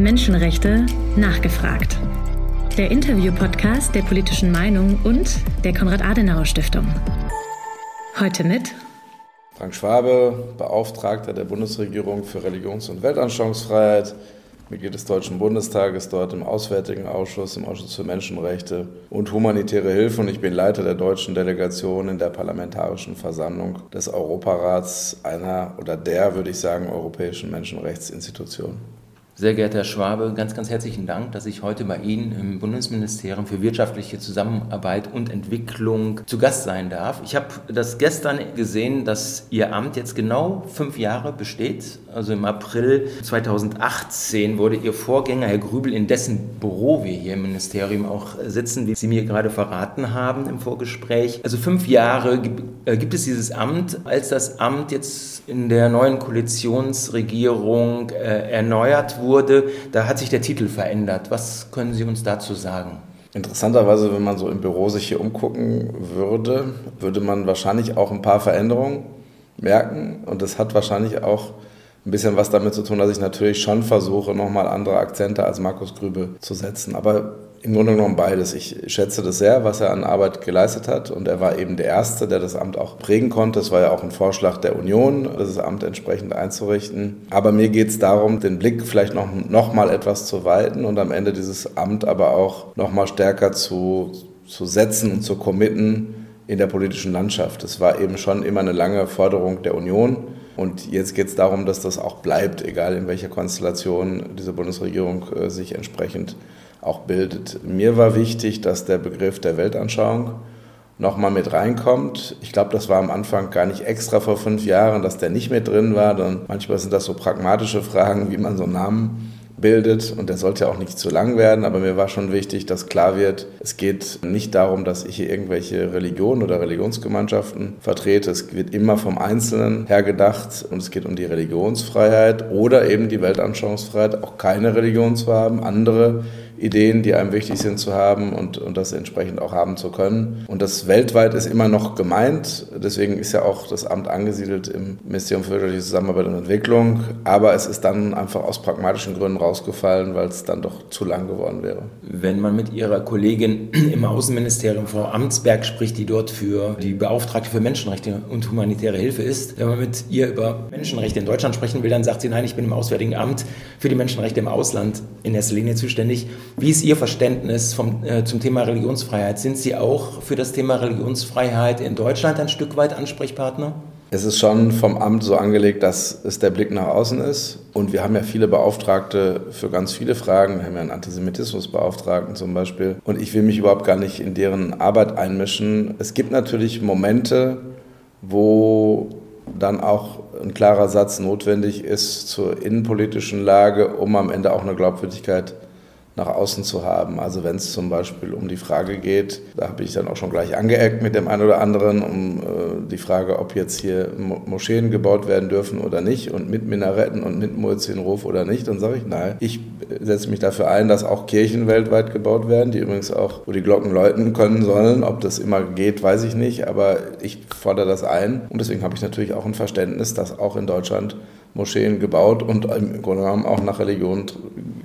Menschenrechte nachgefragt. Der Interview-Podcast der politischen Meinung und der Konrad-Adenauer-Stiftung. Heute mit Frank Schwabe, Beauftragter der Bundesregierung für Religions- und Weltanschauungsfreiheit, Mitglied des Deutschen Bundestages, dort im Auswärtigen Ausschuss, im Ausschuss für Menschenrechte und humanitäre Hilfe. Und ich bin Leiter der deutschen Delegation in der Parlamentarischen Versammlung des Europarats, einer oder der, würde ich sagen, europäischen Menschenrechtsinstitution. Sehr geehrter Herr Schwabe, ganz, ganz herzlichen Dank, dass ich heute bei Ihnen im Bundesministerium für wirtschaftliche Zusammenarbeit und Entwicklung zu Gast sein darf. Ich habe das gestern gesehen, dass Ihr Amt jetzt genau fünf Jahre besteht. Also im April 2018 wurde Ihr Vorgänger, Herr Grübel, in dessen Büro wir hier im Ministerium auch sitzen, wie Sie mir gerade verraten haben im Vorgespräch. Also fünf Jahre äh, gibt es dieses Amt. Als das Amt jetzt in der neuen Koalitionsregierung äh, erneuert wurde, wurde, da hat sich der Titel verändert. Was können Sie uns dazu sagen? Interessanterweise, wenn man so im Büro sich hier umgucken würde, würde man wahrscheinlich auch ein paar Veränderungen merken. Und das hat wahrscheinlich auch ein bisschen was damit zu tun, dass ich natürlich schon versuche, nochmal andere Akzente als Markus Grübe zu setzen. Aber im Grunde genommen beides. Ich schätze das sehr, was er an Arbeit geleistet hat. Und er war eben der Erste, der das Amt auch prägen konnte. Es war ja auch ein Vorschlag der Union, das Amt entsprechend einzurichten. Aber mir geht es darum, den Blick vielleicht noch, noch mal etwas zu weiten und am Ende dieses Amt aber auch noch mal stärker zu, zu setzen und zu committen in der politischen Landschaft. Es war eben schon immer eine lange Forderung der Union. Und jetzt geht es darum, dass das auch bleibt, egal in welcher Konstellation diese Bundesregierung äh, sich entsprechend auch bildet. Mir war wichtig, dass der Begriff der Weltanschauung nochmal mit reinkommt. Ich glaube, das war am Anfang gar nicht extra vor fünf Jahren, dass der nicht mit drin war. Dann manchmal sind das so pragmatische Fragen, wie man so einen Namen bildet und der sollte ja auch nicht zu lang werden, aber mir war schon wichtig, dass klar wird, es geht nicht darum, dass ich hier irgendwelche Religionen oder Religionsgemeinschaften vertrete. Es wird immer vom Einzelnen her gedacht und es geht um die Religionsfreiheit oder eben die Weltanschauungsfreiheit, auch keine Religion zu haben, andere Ideen, die einem wichtig sind zu haben und, und das entsprechend auch haben zu können. Und das weltweit ist immer noch gemeint. Deswegen ist ja auch das Amt angesiedelt im Ministerium für wirtschaftliche Zusammenarbeit und Entwicklung. Aber es ist dann einfach aus pragmatischen Gründen rausgefallen, weil es dann doch zu lang geworden wäre. Wenn man mit Ihrer Kollegin im Außenministerium, Frau Amtsberg, spricht, die dort für die Beauftragte für Menschenrechte und humanitäre Hilfe ist, wenn man mit ihr über Menschenrechte in Deutschland sprechen will, dann sagt sie, nein, ich bin im Auswärtigen Amt für die Menschenrechte im Ausland in erster Linie zuständig. Wie ist Ihr Verständnis vom, äh, zum Thema Religionsfreiheit? Sind Sie auch für das Thema Religionsfreiheit in Deutschland ein Stück weit Ansprechpartner? Es ist schon vom Amt so angelegt, dass es der Blick nach außen ist. Und wir haben ja viele Beauftragte für ganz viele Fragen. Wir haben ja einen Antisemitismusbeauftragten zum Beispiel. Und ich will mich überhaupt gar nicht in deren Arbeit einmischen. Es gibt natürlich Momente, wo dann auch ein klarer Satz notwendig ist zur innenpolitischen Lage, um am Ende auch eine Glaubwürdigkeit zu nach außen zu haben. Also wenn es zum Beispiel um die Frage geht, da habe ich dann auch schon gleich angeeckt mit dem einen oder anderen, um äh, die Frage, ob jetzt hier Moscheen gebaut werden dürfen oder nicht und mit Minaretten und mit Muezzinruf oder nicht, dann sage ich, nein, ich setze mich dafür ein, dass auch Kirchen weltweit gebaut werden, die übrigens auch, wo die Glocken läuten können sollen. Ob das immer geht, weiß ich nicht, aber ich fordere das ein und deswegen habe ich natürlich auch ein Verständnis, dass auch in Deutschland Moscheen gebaut und im Grunde genommen auch nach Religion,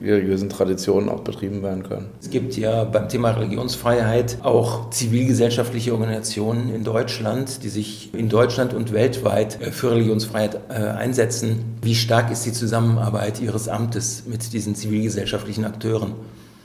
religiösen Traditionen auch betrieben werden können. Es gibt ja beim Thema Religionsfreiheit auch zivilgesellschaftliche Organisationen in Deutschland, die sich in Deutschland und weltweit äh, für Religionsfreiheit äh, einsetzen. Wie stark ist die Zusammenarbeit Ihres Amtes mit diesen zivilgesellschaftlichen Akteuren?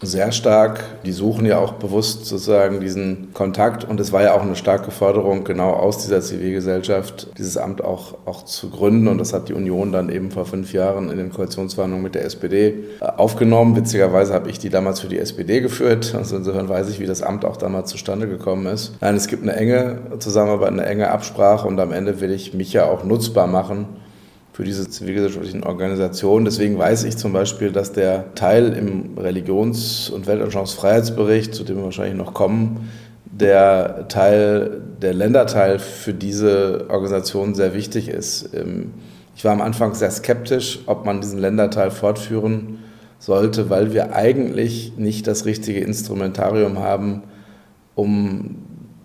Sehr stark. Die suchen ja auch bewusst sozusagen diesen Kontakt. Und es war ja auch eine starke Forderung, genau aus dieser Zivilgesellschaft dieses Amt auch, auch zu gründen. Und das hat die Union dann eben vor fünf Jahren in den Koalitionsverhandlungen mit der SPD äh, aufgenommen. Witzigerweise habe ich die damals für die SPD geführt. Also insofern weiß ich, wie das Amt auch damals zustande gekommen ist. Nein, es gibt eine enge Zusammenarbeit, eine enge Absprache. Und am Ende will ich mich ja auch nutzbar machen für diese zivilgesellschaftlichen Organisationen. Deswegen weiß ich zum Beispiel, dass der Teil im Religions- und Weltanschauungsfreiheitsbericht, zu dem wir wahrscheinlich noch kommen, der Teil, der Länderteil für diese Organisation sehr wichtig ist. Ähm, ich war am Anfang sehr skeptisch, ob man diesen Länderteil fortführen sollte, weil wir eigentlich nicht das richtige Instrumentarium haben, um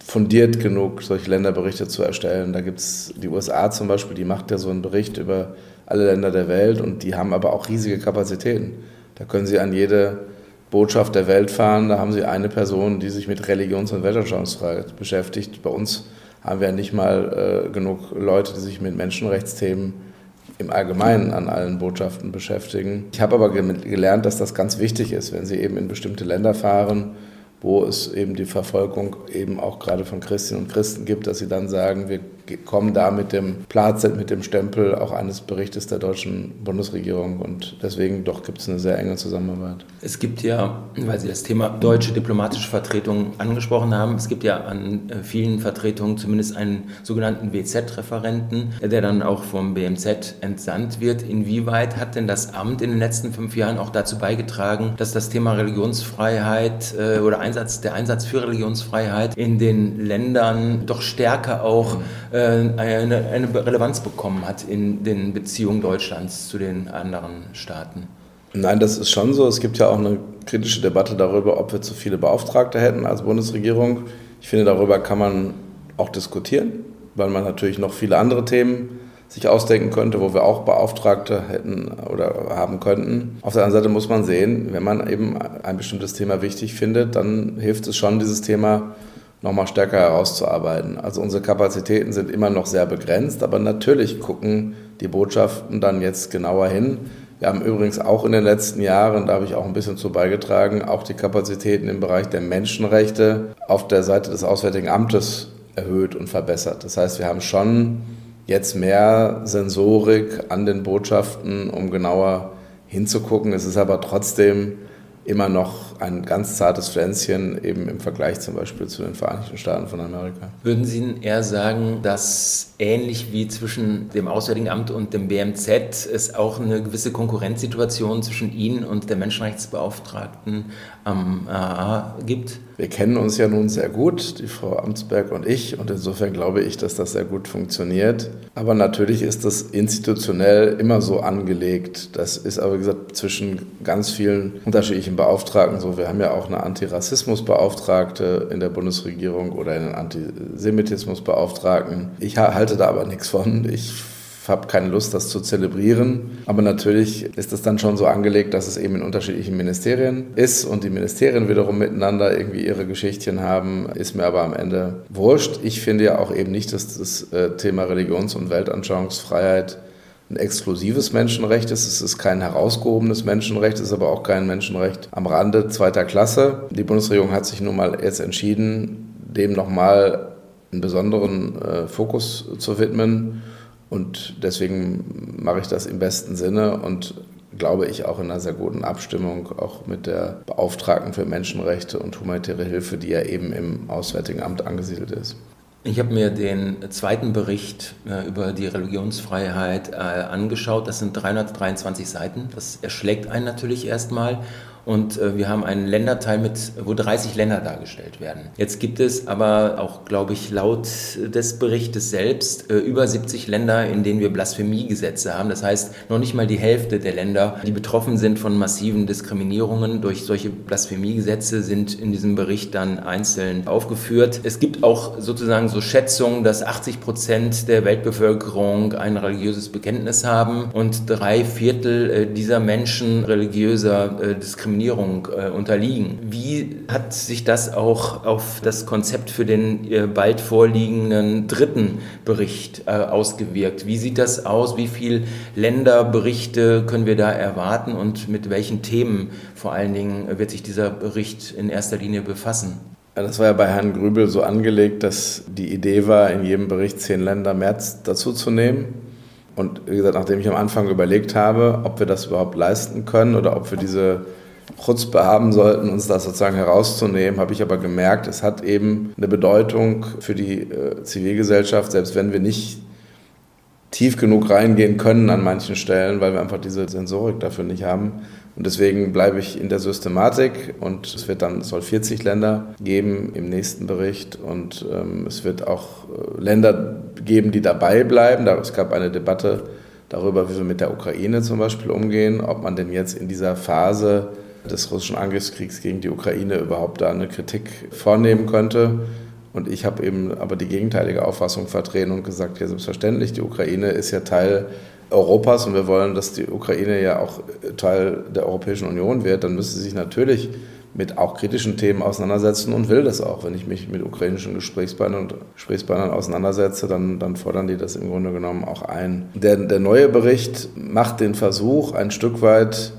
fundiert genug, solche Länderberichte zu erstellen. Da gibt es die USA zum Beispiel, die macht ja so einen Bericht über alle Länder der Welt und die haben aber auch riesige Kapazitäten. Da können Sie an jede Botschaft der Welt fahren, da haben Sie eine Person, die sich mit Religions- und Weltanschauungsfreiheit beschäftigt. Bei uns haben wir nicht mal äh, genug Leute, die sich mit Menschenrechtsthemen im Allgemeinen an allen Botschaften beschäftigen. Ich habe aber gelernt, dass das ganz wichtig ist, wenn Sie eben in bestimmte Länder fahren, wo es eben die Verfolgung eben auch gerade von Christinnen und Christen gibt, dass sie dann sagen, wir kommen da mit dem Platz, mit dem Stempel auch eines Berichtes der deutschen Bundesregierung und deswegen doch gibt es eine sehr enge Zusammenarbeit. Es gibt ja, weil Sie das Thema deutsche diplomatische Vertretung angesprochen haben, es gibt ja an vielen Vertretungen zumindest einen sogenannten WZ-Referenten, der dann auch vom BMZ entsandt wird. Inwieweit hat denn das Amt in den letzten fünf Jahren auch dazu beigetragen, dass das Thema Religionsfreiheit äh, oder Einsatz, der Einsatz für Religionsfreiheit in den Ländern doch stärker auch eine, eine Relevanz bekommen hat in den Beziehungen Deutschlands zu den anderen Staaten? Nein, das ist schon so. Es gibt ja auch eine kritische Debatte darüber, ob wir zu viele Beauftragte hätten als Bundesregierung. Ich finde, darüber kann man auch diskutieren, weil man natürlich noch viele andere Themen sich ausdenken könnte, wo wir auch Beauftragte hätten oder haben könnten. Auf der anderen Seite muss man sehen, wenn man eben ein bestimmtes Thema wichtig findet, dann hilft es schon, dieses Thema nochmal stärker herauszuarbeiten. Also unsere Kapazitäten sind immer noch sehr begrenzt, aber natürlich gucken die Botschaften dann jetzt genauer hin wir haben übrigens auch in den letzten Jahren, da habe ich auch ein bisschen zu beigetragen, auch die Kapazitäten im Bereich der Menschenrechte auf der Seite des Auswärtigen Amtes erhöht und verbessert. Das heißt, wir haben schon jetzt mehr Sensorik an den Botschaften, um genauer hinzugucken. Es ist aber trotzdem immer noch ein ganz zartes Pflänzchen, eben im Vergleich zum Beispiel zu den Vereinigten Staaten von Amerika. Würden Sie eher sagen, dass ähnlich wie zwischen dem Auswärtigen Amt und dem BMZ es auch eine gewisse Konkurrenzsituation zwischen Ihnen und der Menschenrechtsbeauftragten am AA gibt? Wir kennen uns ja nun sehr gut, die Frau Amtsberg und ich, und insofern glaube ich, dass das sehr gut funktioniert. Aber natürlich ist das institutionell immer so angelegt. Das ist aber, wie gesagt, zwischen ganz vielen unterschiedlichen Beauftragten so. Wir haben ja auch eine Antirassismusbeauftragte in der Bundesregierung oder einen Antisemitismusbeauftragten. Ich halte da aber nichts von. Ich habe keine Lust, das zu zelebrieren. Aber natürlich ist es dann schon so angelegt, dass es eben in unterschiedlichen Ministerien ist und die Ministerien wiederum miteinander irgendwie ihre Geschichtchen haben, ist mir aber am Ende wurscht. Ich finde ja auch eben nicht, dass das äh, Thema Religions- und Weltanschauungsfreiheit ein exklusives Menschenrecht ist. Es ist kein herausgehobenes Menschenrecht, es ist aber auch kein Menschenrecht am Rande zweiter Klasse. Die Bundesregierung hat sich nun mal jetzt entschieden, dem nochmal einen besonderen äh, Fokus zu widmen. Und deswegen mache ich das im besten Sinne und glaube ich auch in einer sehr guten Abstimmung auch mit der Beauftragten für Menschenrechte und humanitäre Hilfe, die ja eben im Auswärtigen Amt angesiedelt ist. Ich habe mir den zweiten Bericht äh, über die Religionsfreiheit äh, angeschaut. Das sind 323 Seiten. Das erschlägt einen natürlich erstmal. Und äh, wir haben einen Länderteil mit, wo 30 Länder dargestellt werden. Jetzt gibt es aber auch, glaube ich, laut des Berichtes selbst äh, über 70 Länder, in denen wir Blasphemiegesetze haben. Das heißt, noch nicht mal die Hälfte der Länder, die betroffen sind von massiven Diskriminierungen durch solche Blasphemiegesetze, sind in diesem Bericht dann einzeln aufgeführt. Es gibt auch sozusagen so Schätzungen, dass 80 Prozent der Weltbevölkerung ein religiöses Bekenntnis haben und drei Viertel äh, dieser Menschen religiöser äh, Diskriminierung Diskriminierung äh, unterliegen. Wie hat sich das auch auf das Konzept für den äh, bald vorliegenden dritten Bericht äh, ausgewirkt? Wie sieht das aus? Wie viele Länderberichte können wir da erwarten und mit welchen Themen vor allen Dingen wird sich dieser Bericht in erster Linie befassen? Das war ja bei Herrn Grübel so angelegt, dass die Idee war, in jedem Bericht zehn Länder mehr dazuzunehmen. Und wie gesagt, nachdem ich am Anfang überlegt habe, ob wir das überhaupt leisten können oder ob wir diese Chutzpe haben sollten, uns das sozusagen herauszunehmen, habe ich aber gemerkt, es hat eben eine Bedeutung für die äh, Zivilgesellschaft, selbst wenn wir nicht tief genug reingehen können an manchen Stellen, weil wir einfach diese Sensorik dafür nicht haben. Und deswegen bleibe ich in der Systematik und es wird dann, es soll 40 Länder geben im nächsten Bericht und ähm, es wird auch äh, Länder geben, die dabei bleiben. Es gab eine Debatte darüber, wie wir mit der Ukraine zum Beispiel umgehen, ob man denn jetzt in dieser Phase des russischen Angriffskriegs gegen die Ukraine überhaupt da eine Kritik vornehmen könnte. Und ich habe eben aber die gegenteilige Auffassung vertreten und gesagt, ja selbstverständlich, die Ukraine ist ja Teil Europas und wir wollen, dass die Ukraine ja auch Teil der Europäischen Union wird, dann müsste sie sich natürlich mit auch kritischen Themen auseinandersetzen und will das auch. Wenn ich mich mit ukrainischen Gesprächspartnern und Gesprächspartnern auseinandersetze, dann, dann fordern die das im Grunde genommen auch ein. Der, der neue Bericht macht den Versuch, ein Stück weit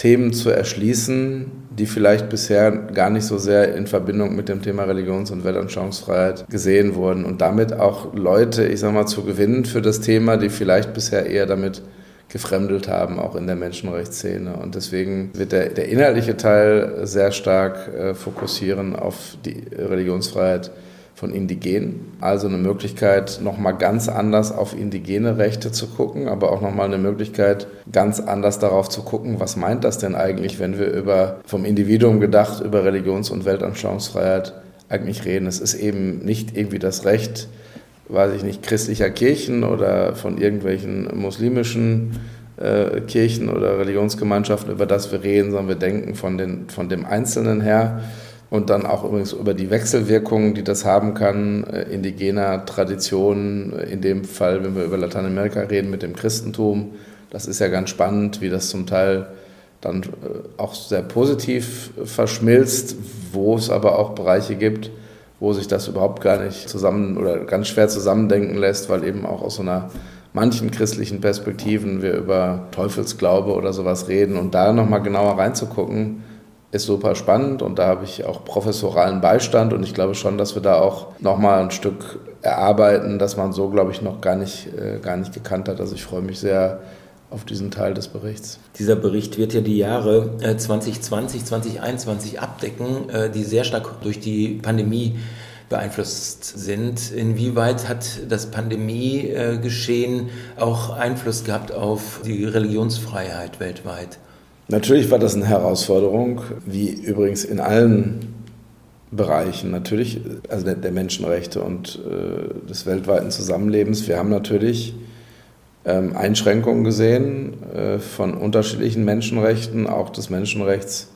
Themen zu erschließen, die vielleicht bisher gar nicht so sehr in Verbindung mit dem Thema Religions- und Weltanschauungsfreiheit gesehen wurden und damit auch Leute, ich sag mal, zu gewinnen für das Thema, die vielleicht bisher eher damit gefremdelt haben, auch in der Menschenrechtsszene. Und deswegen wird der, der inhaltliche Teil sehr stark äh, fokussieren auf die Religionsfreiheit von Indigenen. Also eine Möglichkeit, nochmal ganz anders auf indigene Rechte zu gucken, aber auch nochmal eine Möglichkeit, ganz anders darauf zu gucken, was meint das denn eigentlich, wenn wir über, vom Individuum gedacht, über Religions- und Weltanschauungsfreiheit eigentlich reden. Es ist eben nicht irgendwie das Recht, weiß ich nicht, christlicher Kirchen oder von irgendwelchen muslimischen äh, Kirchen oder Religionsgemeinschaften, über das wir reden, sondern wir denken von, den, von dem Einzelnen her und dann auch übrigens über die Wechselwirkungen, die das haben kann, äh, indigener Traditionen, äh, in dem Fall, wenn wir über Lateinamerika reden, mit dem Christentum. Das ist ja ganz spannend, wie das zum Teil dann äh, auch sehr positiv verschmilzt, wo es aber auch Bereiche gibt, wo sich das überhaupt gar nicht zusammen oder ganz schwer zusammendenken lässt, weil eben auch aus so einer manchen christlichen Perspektiven wir über Teufelsglaube oder sowas reden und da nochmal genauer reinzugucken, ist super spannend und da habe ich auch professoralen Beistand und ich glaube schon, dass wir da auch nochmal ein Stück erarbeiten, das man so, glaube ich, noch gar nicht, äh, gar nicht gekannt hat. Also ich freue mich sehr auf diesen Teil des Berichts. Dieser Bericht wird ja die Jahre 2020, äh, 2021 abdecken, äh, die sehr stark durch die Pandemie beeinflusst sind. Inwieweit hat das Pandemiegeschehen auch Einfluss gehabt auf die Religionsfreiheit weltweit? Natürlich war das eine Herausforderung, wie übrigens in allen Bereichen, natürlich, also der, Menschenrechte und äh, des weltweiten Zusammenlebens. Wir haben natürlich ähm, Einschränkungen gesehen äh, von unterschiedlichen Menschenrechten, auch des Menschenrechts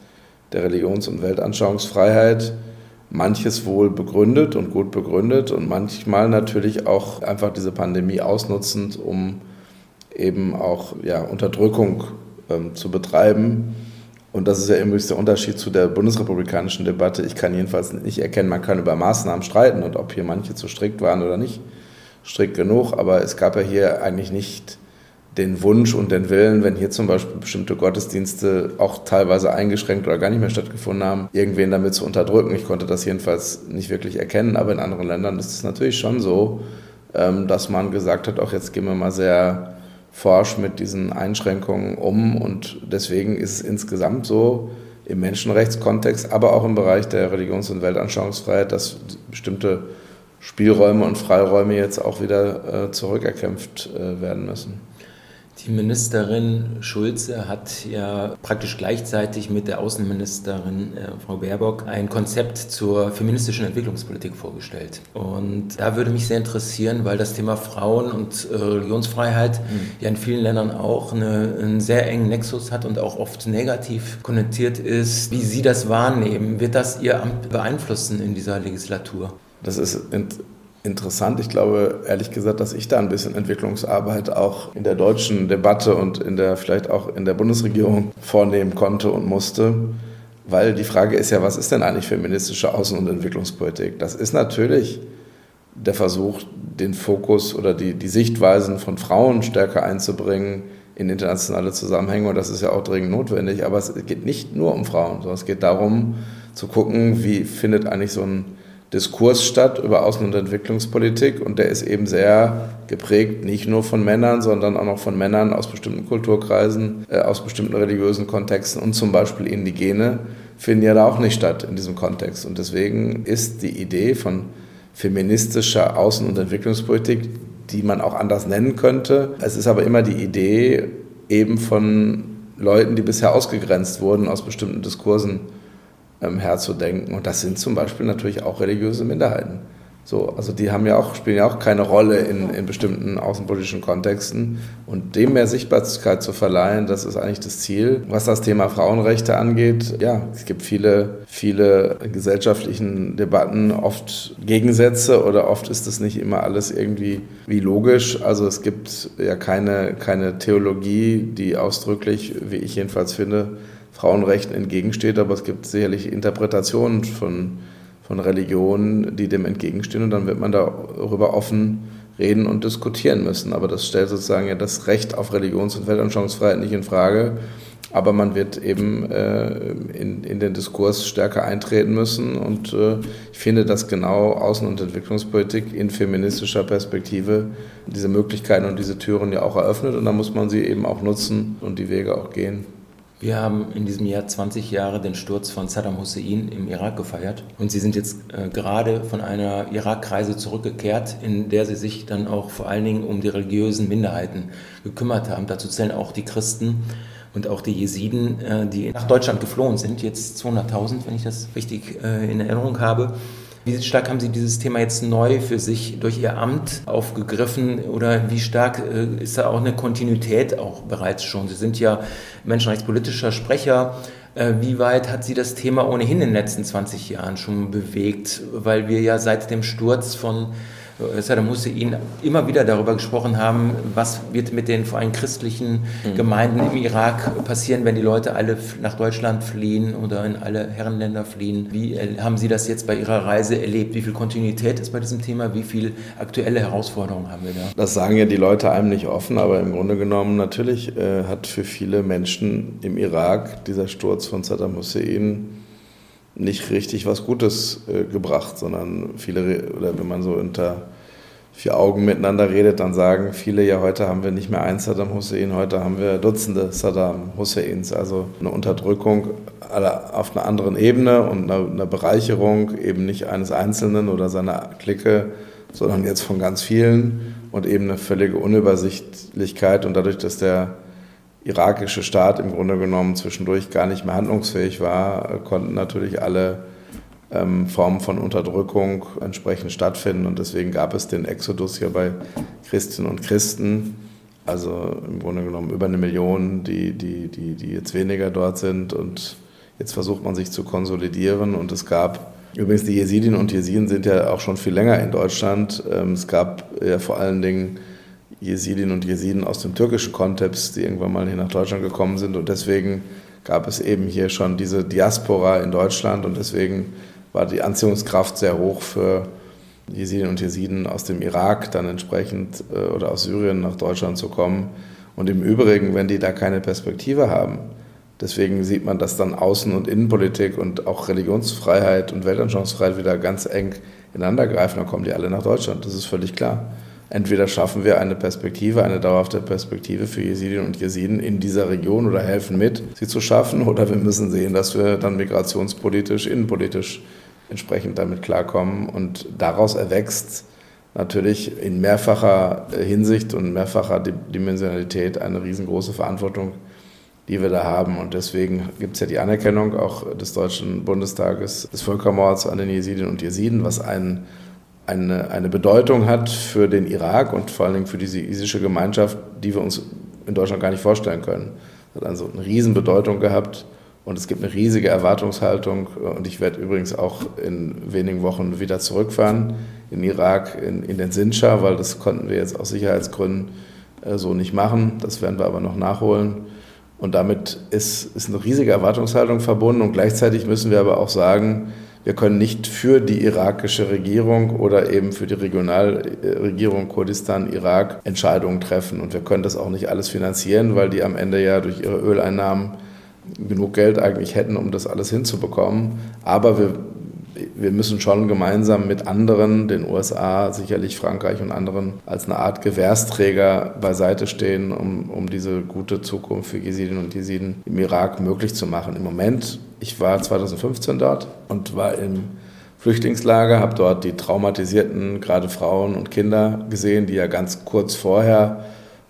der Religions- und Weltanschauungsfreiheit. Manches wohl begründet und gut begründet und manchmal natürlich auch einfach diese Pandemie ausnutzend, um eben auch ja, Unterdrückung ähm, zu betreiben. Und das ist ja übrigens der Unterschied zu der bundesrepublikanischen Debatte. Ich kann jedenfalls nicht erkennen, man kann über Maßnahmen streiten und ob hier manche zu strikt waren oder nicht strikt genug. Aber es gab ja hier eigentlich nicht den Wunsch und den Willen, wenn hier zum Beispiel bestimmte Gottesdienste auch teilweise eingeschränkt oder gar nicht mehr stattgefunden haben, irgendwen damit zu unterdrücken. Ich konnte das jedenfalls nicht wirklich erkennen, aber in anderen Ländern ist es natürlich schon so, ähm, dass man gesagt hat, auch jetzt gehen wir mal sehr forsch mit diesen Einschränkungen um. Und deswegen ist es insgesamt so im Menschenrechtskontext, aber auch im Bereich der Religions- und Weltanschauungsfreiheit, dass bestimmte Spielräume und Freiräume jetzt auch wieder äh, zurückerkämpft äh, werden müssen. Die Ministerin Schulze hat ja praktisch gleichzeitig mit der Außenministerin äh, Frau Baerbock ein Konzept zur feministischen Entwicklungspolitik vorgestellt. Und da würde mich sehr interessieren, weil das Thema Frauen und äh, Religionsfreiheit mhm. ja in vielen Ländern auch eine, einen sehr engen Nexus hat und auch oft negativ konnotiert ist. Wie Sie das wahrnehmen, wird das Ihr Amt beeinflussen in dieser Legislatur? Das ist interessant. Ich glaube, ehrlich gesagt, dass ich da ein bisschen Entwicklungsarbeit auch in der deutschen Debatte und in der, vielleicht auch in der Bundesregierung vornehmen konnte und musste. Weil die Frage ist ja, was ist denn eigentlich feministische Außen- und Entwicklungspolitik? Das ist natürlich der Versuch, den Fokus oder die, die Sichtweisen von Frauen stärker einzubringen in internationale Zusammenhänge. Und das ist ja auch dringend notwendig. Aber es geht nicht nur um Frauen, sondern es geht darum, zu gucken, wie findet eigentlich so ein Diskurs statt über Außen- und Entwicklungspolitik. Und der ist eben sehr geprägt, nicht nur von Männern, sondern auch noch von Männern aus bestimmten Kulturkreisen, äh, aus bestimmten religiösen Kontexten. Und zum Beispiel Indigene finden ja da auch nicht statt in diesem Kontext. Und deswegen ist die Idee von feministischer Außen- und Entwicklungspolitik, die man auch anders nennen könnte, es ist aber immer die Idee eben von Leuten, die bisher ausgegrenzt wurden aus bestimmten Diskursen ähm, herzudenken. Und das sind zum Beispiel natürlich auch religiöse Minderheiten. So, also die haben ja auch, spielen ja auch keine Rolle in, in bestimmten außenpolitischen Kontexten. Und dem mehr Sichtbarkeit zu verleihen, das ist eigentlich das Ziel. Was das Thema Frauenrechte angeht, ja, es gibt viele, viele gesellschaftlichen Debatten, oft Gegensätze oder oft ist das nicht immer alles irgendwie wie logisch. Also es gibt ja keine, keine Theologie, die ausdrücklich, wie ich jedenfalls finde, Frauenrechten entgegensteht, aber es gibt sicherlich Interpretationen von von Religionen, die dem entgegenstehen. Und dann wird man darüber offen reden und diskutieren müssen. Aber das stellt sozusagen ja das Recht auf Religions- und Weltanschauungsfreiheit nicht in Frage. Aber man wird eben äh, in, in den Diskurs stärker eintreten müssen. Und äh, ich finde, dass genau Außen- und Entwicklungspolitik in feministischer Perspektive diese Möglichkeiten und diese Türen ja auch eröffnet. Und da muss man sie eben auch nutzen und die Wege auch gehen. Wir haben in diesem Jahr 20 Jahre den Sturz von Saddam Hussein im Irak gefeiert. Und Sie sind jetzt äh, gerade von einer Irak-Reise zurückgekehrt, in der Sie sich dann auch vor allen Dingen um die religiösen Minderheiten gekümmert haben. Dazu zählen auch die Christen und auch die Jesiden, äh, die nach Deutschland geflohen sind. Jetzt 200.000, wenn ich das richtig äh, in Erinnerung habe. Wie stark haben Sie dieses Thema jetzt neu für sich durch Ihr Amt aufgegriffen oder wie stark äh, ist da auch eine Kontinuität auch bereits schon? Sie sind ja menschenrechtspolitischer Sprecher. Äh, wie weit hat Sie das Thema ohnehin in den letzten 20 Jahren schon bewegt? Weil wir ja seit dem Sturz von Saddam Hussein immer wieder darüber gesprochen haben, was wird mit den vor allem christlichen mhm. Gemeinden im Irak passieren, wenn die Leute alle nach Deutschland fliehen oder in alle Herrenländer fliehen. Wie äh, haben Sie das jetzt bei Ihrer Reise erlebt? Wie viel Kontinuität ist bei diesem Thema? Wie viele aktuelle Herausforderungen haben wir da? Das sagen ja die Leute einem nicht offen, aber im Grunde genommen natürlich äh, hat für viele Menschen im Irak dieser Sturz von Saddam Hussein nicht richtig was Gutes äh, gebracht, sondern viele, oder wenn man so unter vier Augen miteinander redet, dann sagen viele, ja, heute haben wir nicht mehr einen Saddam Hussein, heute haben wir Dutzende Saddam Husseins. Also eine Unterdrückung auf einer anderen Ebene und eine Bereicherung eben nicht eines Einzelnen oder seiner Clique, sondern jetzt von ganz vielen und eben eine völlige Unübersichtlichkeit und dadurch, dass der irakische Staat im Grunde genommen zwischendurch gar nicht mehr handlungsfähig war, konnten natürlich alle ähm, Formen von Unterdrückung entsprechend stattfinden. Und deswegen gab es den Exodus hier bei Christinnen und Christen. Also im Grunde genommen über eine Million, die, die, die, die jetzt weniger dort sind. Und jetzt versucht man sich zu konsolidieren. Und es gab übrigens die Jesidinnen und Jesiden sind ja auch schon viel länger in Deutschland. Ähm, es gab ja vor allen Dingen Jesidinnen und Jesiden aus dem türkischen Kontext, die irgendwann mal hier nach Deutschland gekommen sind. Und deswegen gab es eben hier schon diese Diaspora in Deutschland und deswegen war die Anziehungskraft sehr hoch für Jesidinnen und Jesiden aus dem Irak dann entsprechend äh, oder aus Syrien nach Deutschland zu kommen. Und im Übrigen, wenn die da keine Perspektive haben, deswegen sieht man, dass dann Außen- und Innenpolitik und auch Religionsfreiheit und Weltanschauungsfreiheit wieder ganz eng ineinander greifen, dann kommen die alle nach Deutschland. Das ist völlig klar entweder schaffen wir eine Perspektive, eine dauerhafte Perspektive für Jesidinnen und Jesiden in dieser Region oder helfen mit, sie zu schaffen, oder wir müssen sehen, dass wir dann migrationspolitisch, innenpolitisch entsprechend damit klarkommen. Und daraus erwächst natürlich in mehrfacher Hinsicht und mehrfacher Dimensionalität eine riesengroße Verantwortung, die wir da haben. Und deswegen gibt es ja die Anerkennung auch des Deutschen Bundestages des Völkermords an den Jesidinnen und Jesiden, was einen eine, eine Bedeutung hat für den Irak und vor allen Dingen für diese isische Gemeinschaft, die wir uns in Deutschland gar nicht vorstellen können. Hat also eine Riesenbedeutung gehabt und es gibt eine riesige Erwartungshaltung und ich werde übrigens auch in wenigen Wochen wieder zurückfahren in Irak, in, in den Sinjar, weil das konnten wir jetzt aus Sicherheitsgründen äh, so nicht machen. Das werden wir aber noch nachholen. Und damit ist, ist eine riesige Erwartungshaltung verbunden und gleichzeitig müssen wir aber auch sagen, wir können nicht für die irakische Regierung oder eben für die Regionalregierung Kurdistan, Irak Entscheidungen treffen. Und wir können das auch nicht alles finanzieren, weil die am Ende ja durch ihre Öleinnahmen genug Geld eigentlich hätten, um das alles hinzubekommen. Aber wir, wir müssen schon gemeinsam mit anderen, den USA, sicherlich Frankreich und anderen, als eine Art Gewährsträger beiseite stehen, um, um diese gute Zukunft für Jesiden und Jesiden im Irak möglich zu machen. Im Moment ich war 2015 dort und war im Flüchtlingslager, habe dort die traumatisierten, gerade Frauen und Kinder gesehen, die ja ganz kurz vorher,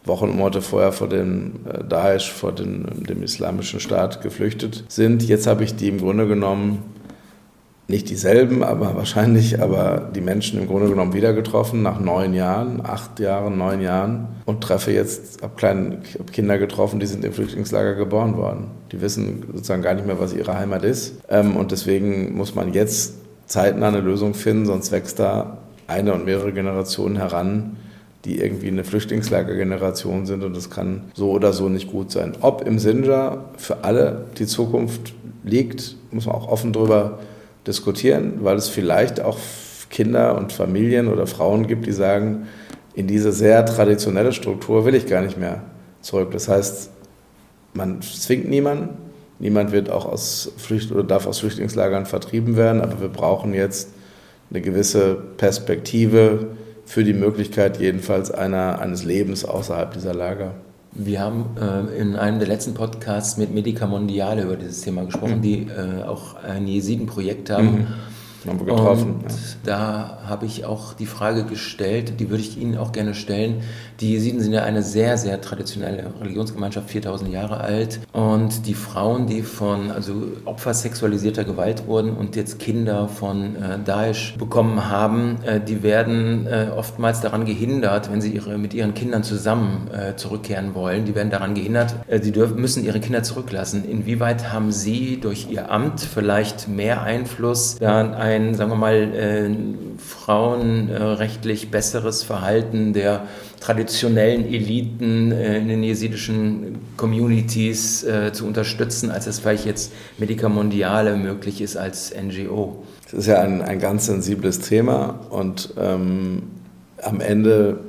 Wochen und Monate vorher vor dem äh, Daesh, vor dem, dem, islamischen Staat geflüchtet sind. Jetzt habe ich die im Grunde genommen nicht dieselben, aber wahrscheinlich aber die Menschen im Grunde genommen wieder getroffen, nach neun Jahren, acht Jahren, neun Jahren und treffe jetzt, habe kleine hab Kinder getroffen, die sind im Flüchtlingslager geboren worden. Die wissen sozusagen gar nicht mehr, was ihre Heimat ist ähm, und deswegen muss man jetzt zeitnah eine Lösung finden, sonst wächst da eine und mehrere Generationen heran, die irgendwie eine Flüchtlingslagergeneration sind und das kann so oder so nicht gut sein. Ob im Sinja für alle die Zukunft liegt, muss man auch offen drüber diskutieren, weil es vielleicht auch Kinder und Familien oder Frauen gibt, die sagen, in diese sehr traditionelle Struktur will ich gar nicht mehr zurück. Das heißt, man zwingt niemanden, niemand wird auch aus Flücht oder darf aus Flüchtlingslagern vertrieben werden, aber wir brauchen jetzt eine gewisse Perspektive für die Möglichkeit jedenfalls einer, eines Lebens außerhalb dieser Lager. Wir haben äh, in einem der letzten Podcasts mit Medica Mondiale über dieses Thema gesprochen, mhm. die äh, auch ein Jesiden-Projekt haben. Mhm haben wir getroffen. Und ja. da habe ich auch die Frage gestellt, die würde ich Ihnen auch gerne stellen. Die Jesiden sind ja eine sehr, sehr traditionelle Religionsgemeinschaft, 4000 Jahre alt. Und die Frauen, die von also Opfer sexualisierter Gewalt wurden und jetzt Kinder von äh, Daesh bekommen haben, äh, die werden äh, oftmals daran gehindert, wenn sie ihre, mit ihren Kindern zusammen äh, zurückkehren wollen, die werden daran gehindert, äh, sie dürfen, müssen ihre Kinder zurücklassen. Inwieweit haben Sie durch Ihr Amt vielleicht mehr Einfluss, da ein ein, sagen wir mal, äh, frauenrechtlich besseres Verhalten der traditionellen Eliten äh, in den jesidischen Communities äh, zu unterstützen, als es vielleicht jetzt Medica Mondiale möglich ist als NGO. Das ist ja ein, ein ganz sensibles Thema und ähm, am Ende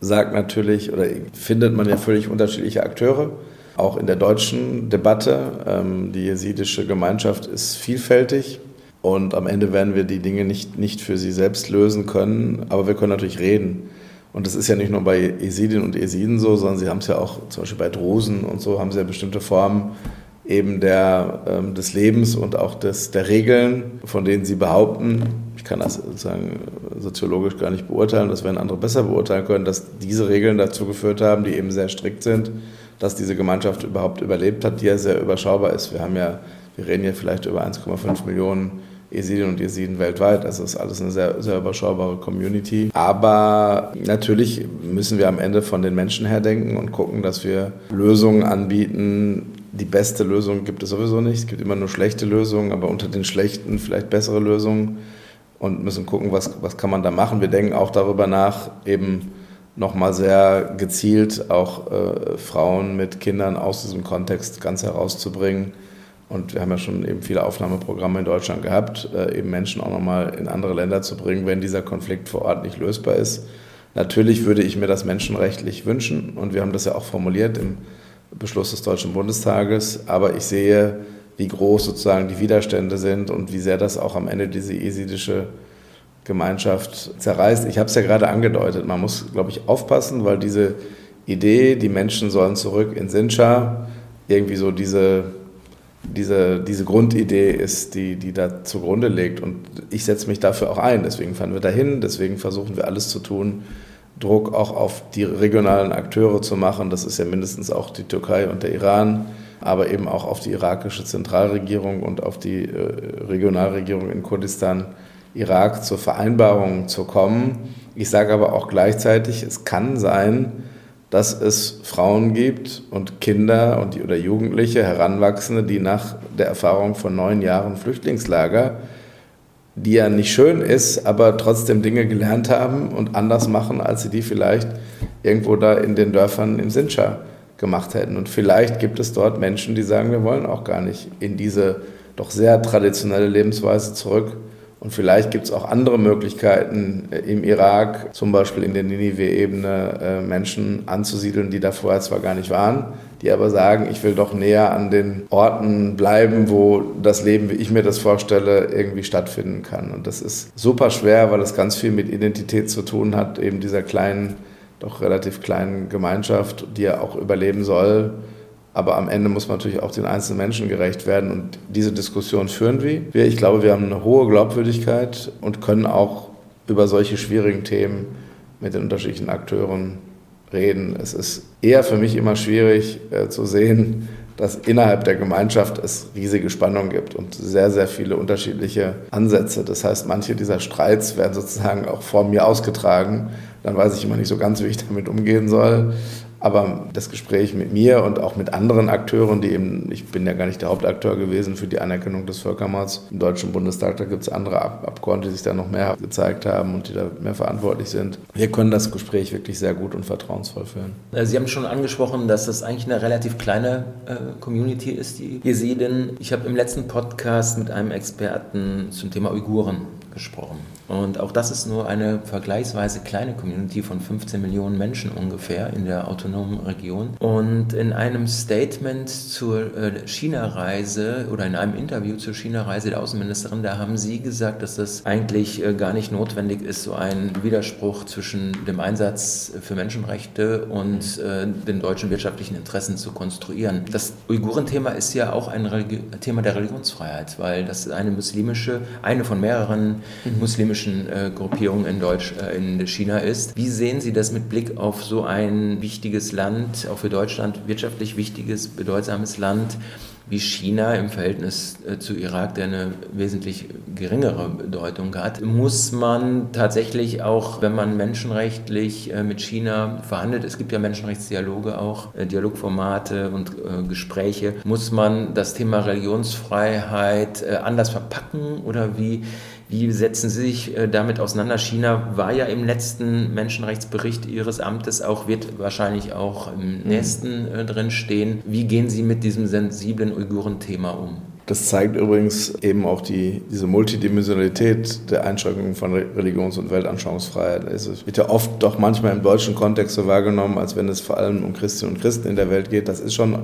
sagt natürlich oder findet man ja völlig unterschiedliche Akteure. Auch in der deutschen Debatte. Ähm, die jesidische Gemeinschaft ist vielfältig. Und am Ende werden wir die Dinge nicht, nicht für sie selbst lösen können, aber wir können natürlich reden. Und das ist ja nicht nur bei Esidien und Esiden so, sondern sie haben es ja auch zum Beispiel bei Drusen und so, haben sie ja bestimmte Formen eben der, ähm, des Lebens und auch des, der Regeln, von denen sie behaupten, ich kann das sozusagen soziologisch gar nicht beurteilen, das werden andere besser beurteilen können, dass diese Regeln dazu geführt haben, die eben sehr strikt sind, dass diese Gemeinschaft überhaupt überlebt hat, die ja sehr überschaubar ist. Wir haben ja, wir reden ja vielleicht über 1,5 Millionen Jesiden und Jesiden weltweit. Also ist alles eine sehr, sehr überschaubare Community. Aber natürlich müssen wir am Ende von den Menschen her denken und gucken, dass wir Lösungen anbieten. Die beste Lösung gibt es sowieso nicht. Es gibt immer nur schlechte Lösungen, aber unter den schlechten vielleicht bessere Lösungen und müssen gucken, was, was kann man da machen. Wir denken auch darüber nach, eben nochmal sehr gezielt auch äh, Frauen mit Kindern aus diesem Kontext ganz herauszubringen und wir haben ja schon eben viele Aufnahmeprogramme in Deutschland gehabt, äh, eben Menschen auch nochmal in andere Länder zu bringen, wenn dieser Konflikt vor Ort nicht lösbar ist. Natürlich würde ich mir das menschenrechtlich wünschen und wir haben das ja auch formuliert im Beschluss des Deutschen Bundestages, aber ich sehe, wie groß sozusagen die Widerstände sind und wie sehr das auch am Ende diese jesidische Gemeinschaft zerreißt. Ich habe es ja gerade angedeutet, man muss, glaube ich, aufpassen, weil diese Idee, die Menschen sollen zurück in Sincha, irgendwie so diese diese, diese Grundidee ist, die, die da zugrunde liegt. Und ich setze mich dafür auch ein. Deswegen fahren wir dahin, deswegen versuchen wir alles zu tun, Druck auch auf die regionalen Akteure zu machen. Das ist ja mindestens auch die Türkei und der Iran, aber eben auch auf die irakische Zentralregierung und auf die äh, Regionalregierung in Kurdistan, Irak zur Vereinbarung zu kommen. Ich sage aber auch gleichzeitig, es kann sein, dass es Frauen gibt und Kinder und die, oder Jugendliche, Heranwachsende, die nach der Erfahrung von neun Jahren Flüchtlingslager, die ja nicht schön ist, aber trotzdem Dinge gelernt haben und anders machen, als sie die vielleicht irgendwo da in den Dörfern im Sindscha gemacht hätten. Und vielleicht gibt es dort Menschen, die sagen, wir wollen auch gar nicht in diese doch sehr traditionelle Lebensweise zurück und vielleicht gibt es auch andere Möglichkeiten äh, im Irak, zum Beispiel in der Ninive-Ebene, äh, Menschen anzusiedeln, die da vorher zwar gar nicht waren, die aber sagen, ich will doch näher an den Orten bleiben, wo das Leben, wie ich mir das vorstelle, irgendwie stattfinden kann. Und das ist super schwer, weil es ganz viel mit Identität zu tun hat, eben dieser kleinen, doch relativ kleinen Gemeinschaft, die ja auch überleben soll aber am Ende muss man natürlich auch den einzelnen Menschen gerecht werden. Und diese Diskussion führen wir. Ich glaube, wir haben eine hohe Glaubwürdigkeit und können auch über solche schwierigen Themen mit den unterschiedlichen Akteuren reden. Es ist eher für mich immer schwierig äh, zu sehen, dass innerhalb der Gemeinschaft es riesige Spannungen gibt und sehr, sehr viele unterschiedliche Ansätze. Das heißt, manche dieser Streits werden sozusagen auch vor mir ausgetragen. Dann weiß ich immer nicht so ganz, wie ich damit umgehen soll. Aber das Gespräch mit mir und auch mit anderen Akteuren, die eben, ich bin ja gar nicht der Hauptakteur gewesen für die Anerkennung des Völkermords im Deutschen Bundestag, da gibt es andere Abgeordnete, die sich da noch mehr gezeigt haben und die da mehr verantwortlich sind. Wir können das Gespräch wirklich sehr gut und vertrauensvoll führen. Äh, Sie haben schon angesprochen, dass das eigentlich eine relativ kleine äh, Community ist, die Jesiden. Ich habe im letzten Podcast mit einem Experten zum Thema Uiguren gesprochen. Und auch das ist nur eine vergleichsweise kleine Community von 15 Millionen Menschen ungefähr in der autonomen Region. Und in einem Statement zur äh, China-Reise oder in einem Interview zur China-Reise der Außenministerin, da haben Sie gesagt, dass das eigentlich äh, gar nicht notwendig ist, so ein Widerspruch zwischen dem Einsatz für Menschenrechte und äh, den deutschen wirtschaftlichen Interessen zu konstruieren. Das Uiguren-Thema ist ja auch ein Religi Thema der Religionsfreiheit, weil das eine muslimische, eine von mehreren mhm. muslimischen muslimischen äh, Gruppierung in, Deutsch, äh, in China ist. Wie sehen Sie das mit Blick auf so ein wichtiges Land, auch für Deutschland wirtschaftlich wichtiges, bedeutsames Land? wie China im Verhältnis äh, zu Irak, der eine wesentlich geringere Bedeutung hat, muss man tatsächlich auch, wenn man menschenrechtlich äh, mit China verhandelt, es gibt ja Menschenrechtsdialoge auch, äh, Dialogformate und Gespräche, muss man das Thema Religionsfreiheit anders verpacken oder wie, wie setzen Sie sich äh, damit auseinander? China war ja im letzten Menschenrechtsbericht Ihres Amtes auch, wird wahrscheinlich auch im mhm. nächsten äh, drin stehen. Wie gehen Sie mit diesem sensiblen Uiguren-Thema um? Das zeigt übrigens eben auch die, diese Multidimensionalität der Einschränkungen von Religions- und Weltanschauungsfreiheit. Es wird ja oft doch manchmal im deutschen Kontext so wahrgenommen, als wenn es vor allem um Christinnen und Christen in der Welt geht. Das ist schon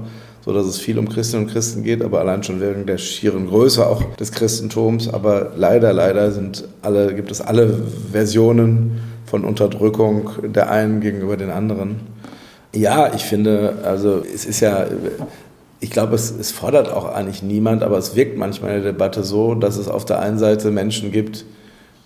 so, dass es viel um Christinnen und Christen geht, aber allein schon wegen der schieren Größe auch des Christentums. Aber leider, leider sind alle, gibt es alle Versionen von Unterdrückung der einen gegenüber den anderen. Ja, ich finde, also es ist ja ich glaube, es, es, fordert auch eigentlich niemand, aber es wirkt manchmal in der Debatte so, dass es auf der einen Seite Menschen gibt,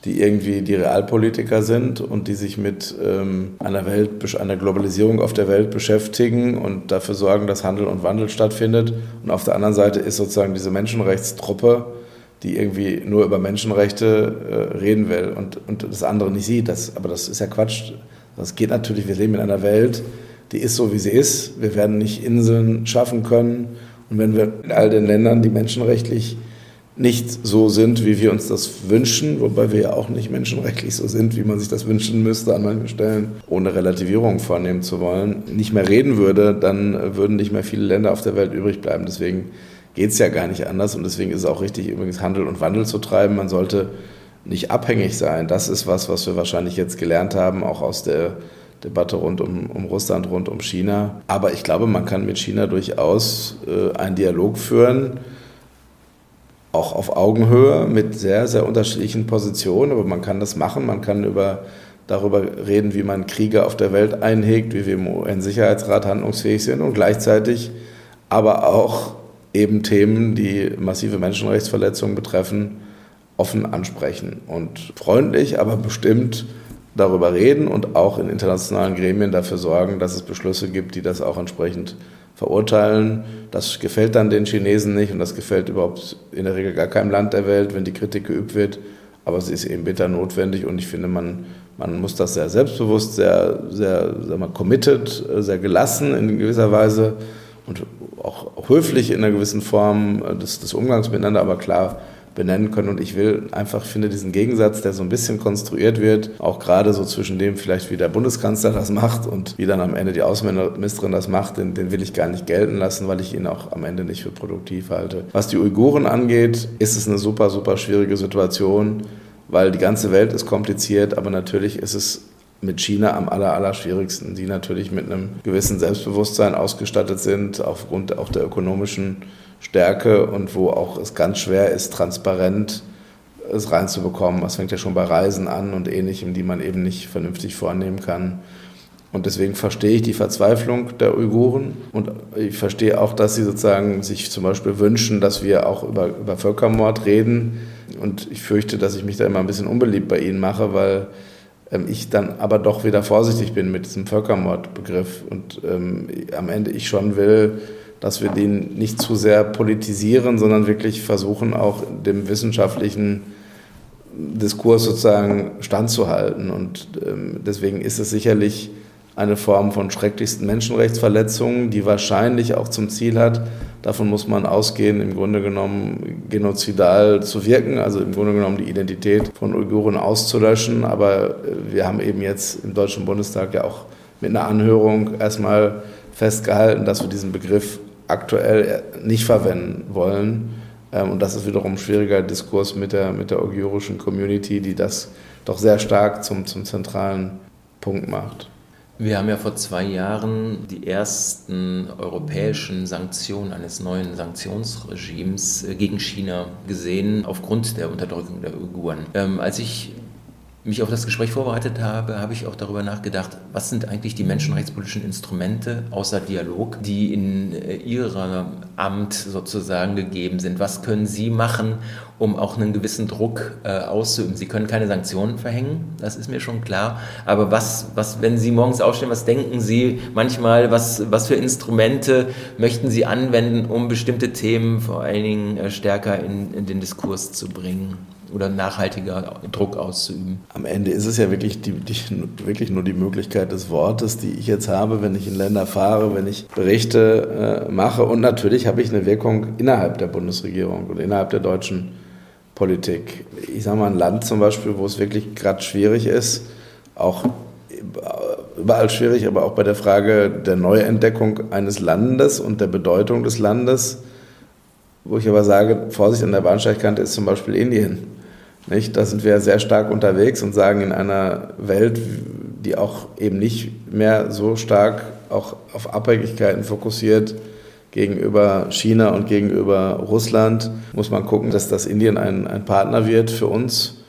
die irgendwie die Realpolitiker sind und die sich mit ähm, einer Welt, einer Globalisierung auf der Welt beschäftigen und dafür sorgen, dass Handel und Wandel stattfindet. Und auf der anderen Seite ist sozusagen diese Menschenrechtstruppe, die irgendwie nur über Menschenrechte äh, reden will und, und das andere nicht sieht. Das, aber das ist ja Quatsch. Das geht natürlich, wir leben in einer Welt, die ist so, wie sie ist. Wir werden nicht Inseln schaffen können. Und wenn wir in all den Ländern, die menschenrechtlich nicht so sind, wie wir uns das wünschen, wobei wir ja auch nicht menschenrechtlich so sind, wie man sich das wünschen müsste an manchen Stellen, ohne Relativierung vornehmen zu wollen, nicht mehr reden würde, dann würden nicht mehr viele Länder auf der Welt übrig bleiben. Deswegen geht es ja gar nicht anders und deswegen ist es auch richtig, übrigens Handel und Wandel zu treiben. Man sollte nicht abhängig sein. Das ist was, was wir wahrscheinlich jetzt gelernt haben, auch aus der Debatte rund um, um Russland, rund um China. Aber ich glaube, man kann mit China durchaus äh, einen Dialog führen, auch auf Augenhöhe mit sehr, sehr unterschiedlichen Positionen. Aber man kann das machen. Man kann über, darüber reden, wie man Kriege auf der Welt einhegt, wie wir im UN-Sicherheitsrat handlungsfähig sind und gleichzeitig aber auch eben Themen, die massive Menschenrechtsverletzungen betreffen, offen ansprechen und freundlich, aber bestimmt darüber reden und auch in internationalen Gremien dafür sorgen, dass es Beschlüsse gibt, die das auch entsprechend verurteilen. Das gefällt dann den Chinesen nicht und das gefällt überhaupt in der Regel gar keinem Land der Welt, wenn die Kritik geübt wird. Aber sie ist eben bitter notwendig und ich finde, man, man muss das sehr selbstbewusst, sehr, sehr sag mal, committed, sehr gelassen in gewisser Weise und auch, höflich in einer gewissen Form des, des Umgangs miteinander, aber klar benennen können. Und ich will einfach, finde diesen Gegensatz, der so ein bisschen konstruiert wird, auch gerade so zwischen dem vielleicht, wie der Bundeskanzler das macht und wie dann am Ende die Außenministerin das macht, den, den will ich gar nicht gelten lassen, weil ich ihn auch am Ende nicht für produktiv halte. Was die Uiguren angeht, ist es eine super, super schwierige Situation, weil die ganze Welt ist kompliziert, aber natürlich ist es mit China am aller, aller schwierigsten, die natürlich mit einem gewissen Selbstbewusstsein ausgestattet sind, aufgrund auch der ökonomischen Stärke und wo auch es ganz schwer ist, transparent es reinzubekommen. Das fängt ja schon bei Reisen an und ähnlichem, die man eben nicht vernünftig vornehmen kann. Und deswegen verstehe ich die Verzweiflung der Uiguren und ich verstehe auch, dass sie sozusagen sich zum Beispiel wünschen, dass wir auch über, über Völkermord reden. Und ich fürchte, dass ich mich da immer ein bisschen unbeliebt bei ihnen mache, weil ähm, ich dann aber doch wieder vorsichtig bin mit diesem Völkermordbegriff und ähm, am Ende ich schon will, dass wir den nicht zu sehr politisieren, sondern wirklich versuchen, auch dem wissenschaftlichen Diskurs sozusagen standzuhalten. Und ähm, deswegen ist es sicherlich eine Form von schrecklichsten Menschenrechtsverletzungen, die wahrscheinlich auch zum Ziel hat, davon muss man ausgehen, im Grunde genommen genozidal zu wirken, also im Grunde genommen die Identität von Uiguren auszulöschen. Aber äh, wir haben eben jetzt im Deutschen Bundestag ja auch mit einer Anhörung erstmal festgehalten, dass wir diesen Begriff aktuell nicht verwenden wollen. Ähm, und das ist wiederum ein schwieriger Diskurs mit der, mit der uigurischen Community, die das doch sehr stark zum, zum zentralen Punkt macht. Wir haben ja vor zwei Jahren die ersten europäischen Sanktionen eines neuen Sanktionsregimes äh, gegen China gesehen, aufgrund der Unterdrückung der Uiguren. Ähm, als ich mich auf das Gespräch vorbereitet habe, habe ich auch darüber nachgedacht, was sind eigentlich die menschenrechtspolitischen Instrumente außer Dialog, die in äh, Ihrem Amt sozusagen gegeben sind. Was können Sie machen, um auch einen gewissen Druck äh, auszuüben? Sie können keine Sanktionen verhängen, das ist mir schon klar. Aber was, was, wenn Sie morgens aufstehen, was denken Sie manchmal, was, was für Instrumente möchten Sie anwenden, um bestimmte Themen vor allen Dingen äh, stärker in, in den Diskurs zu bringen? Oder nachhaltiger Druck auszuüben. Am Ende ist es ja wirklich, die, die, wirklich nur die Möglichkeit des Wortes, die ich jetzt habe, wenn ich in Länder fahre, wenn ich Berichte äh, mache. Und natürlich habe ich eine Wirkung innerhalb der Bundesregierung und innerhalb der deutschen Politik. Ich sage mal, ein Land zum Beispiel, wo es wirklich gerade schwierig ist, auch überall schwierig, aber auch bei der Frage der Neuentdeckung eines Landes und der Bedeutung des Landes, wo ich aber sage, Vorsicht an der Bahnsteigkante ist zum Beispiel Indien. Nicht? Da sind wir sehr stark unterwegs und sagen in einer Welt, die auch eben nicht mehr so stark auch auf Abhängigkeiten fokussiert gegenüber China und gegenüber Russland, muss man gucken, dass das Indien ein, ein Partner wird für uns.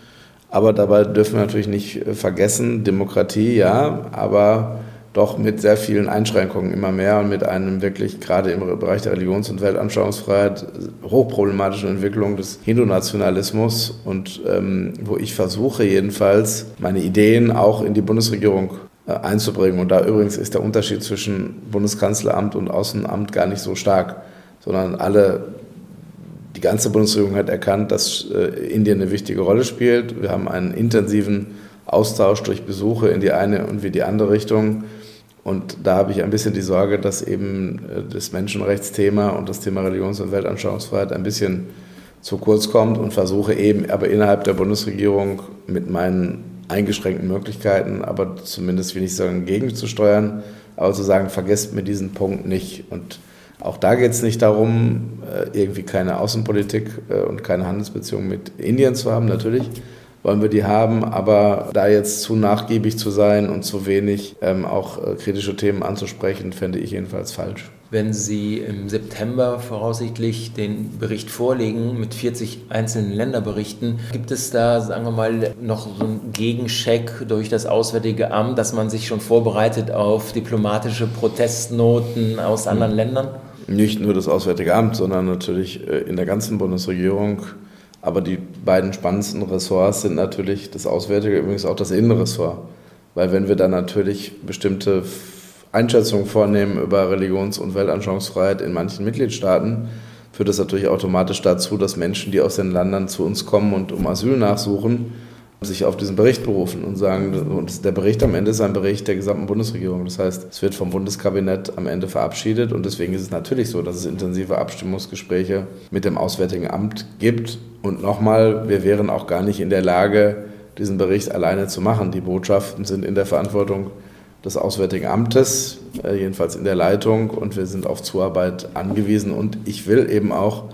Aber dabei dürfen wir natürlich nicht vergessen, Demokratie ja, aber doch mit sehr vielen Einschränkungen immer mehr und mit einem wirklich gerade im Bereich der Religions- und Weltanschauungsfreiheit hochproblematischen Entwicklung des Hindu-Nationalismus und ähm, wo ich versuche jedenfalls meine Ideen auch in die Bundesregierung äh, einzubringen. Und da übrigens ist der Unterschied zwischen Bundeskanzleramt und Außenamt gar nicht so stark, sondern alle die ganze Bundesregierung hat erkannt, dass äh, Indien eine wichtige Rolle spielt. Wir haben einen intensiven Austausch durch Besuche in die eine und wie die andere Richtung. Und da habe ich ein bisschen die Sorge, dass eben äh, das Menschenrechtsthema und das Thema Religions- und Weltanschauungsfreiheit ein bisschen zu kurz kommt und versuche eben aber innerhalb der Bundesregierung mit meinen eingeschränkten Möglichkeiten, aber zumindest, will ich sagen, gegenzusteuern, aber zu sagen, vergesst mir diesen Punkt nicht. Und auch da geht es nicht darum, äh, irgendwie keine Außenpolitik äh, und keine Handelsbeziehungen mit Indien zu haben, natürlich wollen wir die haben, aber da jetzt zu nachgiebig zu sein und zu wenig ähm, auch äh, kritische Themen anzusprechen, fände ich jedenfalls falsch. Wenn Sie im September voraussichtlich den Bericht vorlegen mit 40 einzelnen Länderberichten, gibt es da, sagen wir mal, noch so einen Gegencheck durch das Auswärtige Amt, dass man sich schon vorbereitet auf diplomatische Protestnoten aus anderen Ländern? Nicht nur das Auswärtige Amt, sondern natürlich äh, in der ganzen Bundesregierung aber die beiden spannendsten Ressorts sind natürlich das Auswärtige, übrigens auch das Innenressort. Weil wenn wir dann natürlich bestimmte Einschätzungen vornehmen über Religions- und Weltanschauungsfreiheit in manchen Mitgliedstaaten, führt das natürlich automatisch dazu, dass Menschen, die aus den Ländern zu uns kommen und um Asyl nachsuchen, sich auf diesen Bericht berufen und sagen, und der Bericht am Ende ist ein Bericht der gesamten Bundesregierung. Das heißt, es wird vom Bundeskabinett am Ende verabschiedet und deswegen ist es natürlich so, dass es intensive Abstimmungsgespräche mit dem Auswärtigen Amt gibt. Und nochmal, wir wären auch gar nicht in der Lage, diesen Bericht alleine zu machen. Die Botschaften sind in der Verantwortung des Auswärtigen Amtes, äh, jedenfalls in der Leitung, und wir sind auf Zuarbeit angewiesen. Und ich will eben auch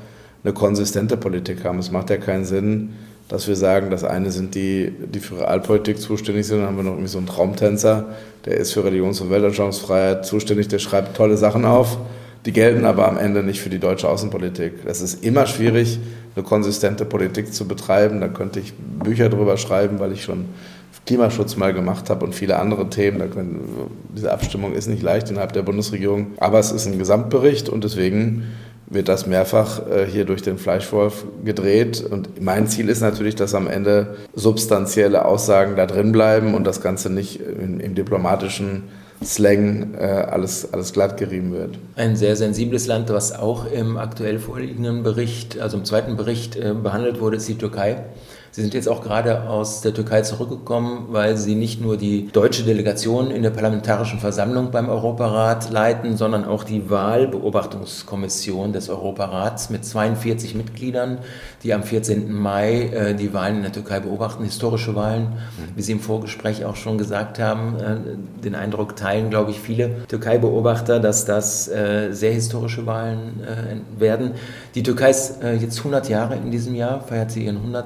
eine konsistente Politik haben. Es macht ja keinen Sinn, dass wir sagen, das eine sind die, die für Realpolitik zuständig sind, dann haben wir noch irgendwie so einen Traumtänzer, der ist für Religions- und Weltanschauungsfreiheit zuständig, der schreibt tolle Sachen auf, die gelten aber am Ende nicht für die deutsche Außenpolitik. Es ist immer schwierig, eine konsistente Politik zu betreiben. Da könnte ich Bücher drüber schreiben, weil ich schon Klimaschutz mal gemacht habe und viele andere Themen. Können, diese Abstimmung ist nicht leicht innerhalb der Bundesregierung, aber es ist ein Gesamtbericht und deswegen wird das mehrfach äh, hier durch den Fleischwolf gedreht. Und mein Ziel ist natürlich, dass am Ende substanzielle Aussagen da drin bleiben und das Ganze nicht im, im diplomatischen Slang äh, alles, alles glatt gerieben wird. Ein sehr sensibles Land, was auch im aktuell vorliegenden Bericht, also im zweiten Bericht äh, behandelt wurde, ist die Türkei. Sie sind jetzt auch gerade aus der Türkei zurückgekommen, weil Sie nicht nur die deutsche Delegation in der Parlamentarischen Versammlung beim Europarat leiten, sondern auch die Wahlbeobachtungskommission des Europarats mit 42 Mitgliedern, die am 14. Mai äh, die Wahlen in der Türkei beobachten, historische Wahlen, wie Sie im Vorgespräch auch schon gesagt haben. Äh, den Eindruck teilen, glaube ich, viele Türkei-Beobachter, dass das äh, sehr historische Wahlen äh, werden. Die Türkei ist äh, jetzt 100 Jahre in diesem Jahr, feiert sie ihren 100.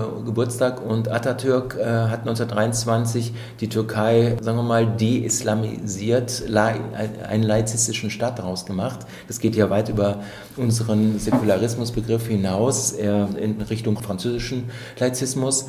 Äh, Geburtstag und Atatürk äh, hat 1923 die Türkei, sagen wir mal, de-islamisiert, einen laizistischen Staat daraus gemacht. Das geht ja weit über unseren Säkularismusbegriff hinaus, in Richtung französischen Laizismus.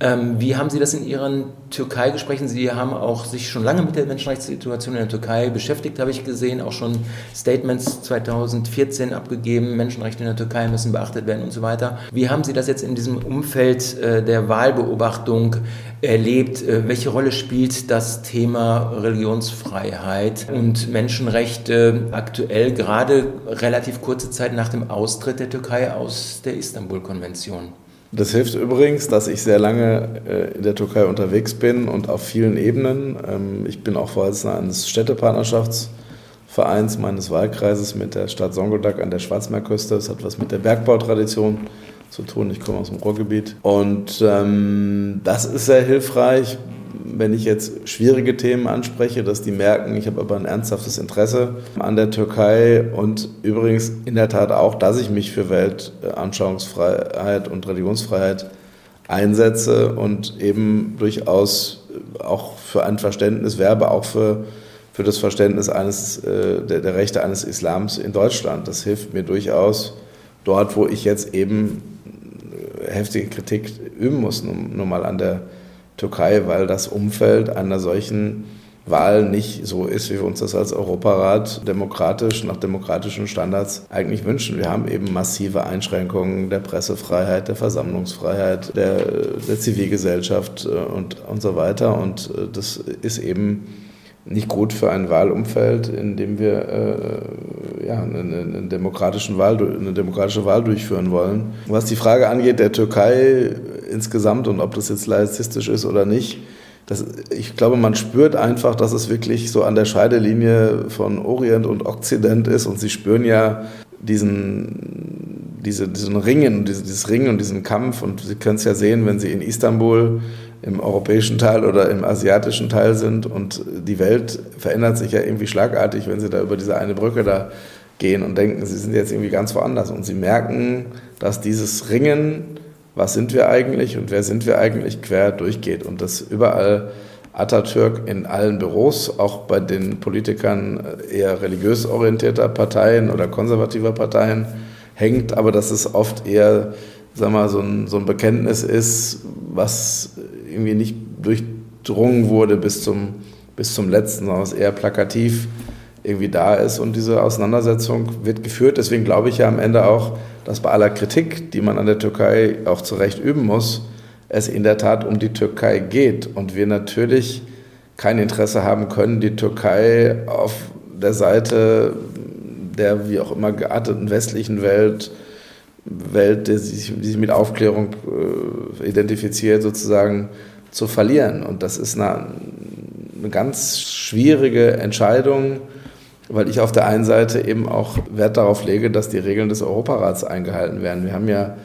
Ähm, wie haben Sie das in Ihren Türkei-Gesprächen? Sie haben auch sich schon lange mit der Menschenrechtssituation in der Türkei beschäftigt, habe ich gesehen, auch schon Statements 2014 abgegeben, Menschenrechte in der Türkei müssen beachtet werden und so weiter. Wie haben Sie das jetzt in diesem Umfeld äh, der Wahlbeobachtung erlebt? Äh, welche Rolle spielt das Thema Religionsfreiheit und Menschenrechte aktuell, gerade relativ kurze Zeit nach dem Austritt der Türkei aus der Istanbul-Konvention? Das hilft übrigens, dass ich sehr lange äh, in der Türkei unterwegs bin und auf vielen Ebenen. Ähm, ich bin auch Vorsitzender eines Städtepartnerschaftsvereins meines Wahlkreises mit der Stadt Songoldak an der Schwarzmeerküste. Das hat was mit der Bergbautradition zu tun. Ich komme aus dem Ruhrgebiet. Und ähm, das ist sehr hilfreich wenn ich jetzt schwierige Themen anspreche, dass die merken, ich habe aber ein ernsthaftes Interesse an der Türkei und übrigens in der Tat auch, dass ich mich für Weltanschauungsfreiheit und Religionsfreiheit einsetze und eben durchaus auch für ein Verständnis werbe, auch für, für das Verständnis eines, äh, der, der Rechte eines Islams in Deutschland. Das hilft mir durchaus dort, wo ich jetzt eben heftige Kritik üben muss, nur, nur mal an der Türkei, weil das Umfeld einer solchen Wahl nicht so ist, wie wir uns das als Europarat demokratisch, nach demokratischen Standards eigentlich wünschen. Wir haben eben massive Einschränkungen der Pressefreiheit, der Versammlungsfreiheit, der, der Zivilgesellschaft äh, und, und so weiter. Und äh, das ist eben nicht gut für ein Wahlumfeld, in dem wir äh, ja, eine, eine, demokratischen Wahl, eine demokratische Wahl durchführen wollen. Was die Frage angeht der Türkei insgesamt und ob das jetzt laizistisch ist oder nicht, das, ich glaube, man spürt einfach, dass es wirklich so an der Scheidelinie von Orient und Okzident ist und sie spüren ja diesen, diese, diesen Ringen, dieses Ringen und diesen Kampf und Sie können es ja sehen, wenn Sie in Istanbul im europäischen Teil oder im asiatischen Teil sind. Und die Welt verändert sich ja irgendwie schlagartig, wenn sie da über diese eine Brücke da gehen und denken, sie sind jetzt irgendwie ganz woanders. Und sie merken, dass dieses Ringen, was sind wir eigentlich und wer sind wir eigentlich, quer durchgeht. Und dass überall Atatürk in allen Büros, auch bei den Politikern eher religiös orientierter Parteien oder konservativer Parteien hängt, aber dass es oft eher sag mal, so, ein, so ein Bekenntnis ist, was irgendwie nicht durchdrungen wurde bis zum, bis zum letzten, sondern es eher plakativ irgendwie da ist und diese Auseinandersetzung wird geführt. Deswegen glaube ich ja am Ende auch, dass bei aller Kritik, die man an der Türkei auch zu Recht üben muss, es in der Tat um die Türkei geht und wir natürlich kein Interesse haben können, die Türkei auf der Seite der wie auch immer gearteten westlichen Welt Welt, die sich, die sich mit Aufklärung äh, identifiziert, sozusagen zu verlieren. Und das ist eine, eine ganz schwierige Entscheidung, weil ich auf der einen Seite eben auch Wert darauf lege, dass die Regeln des Europarats eingehalten werden. Wir haben ja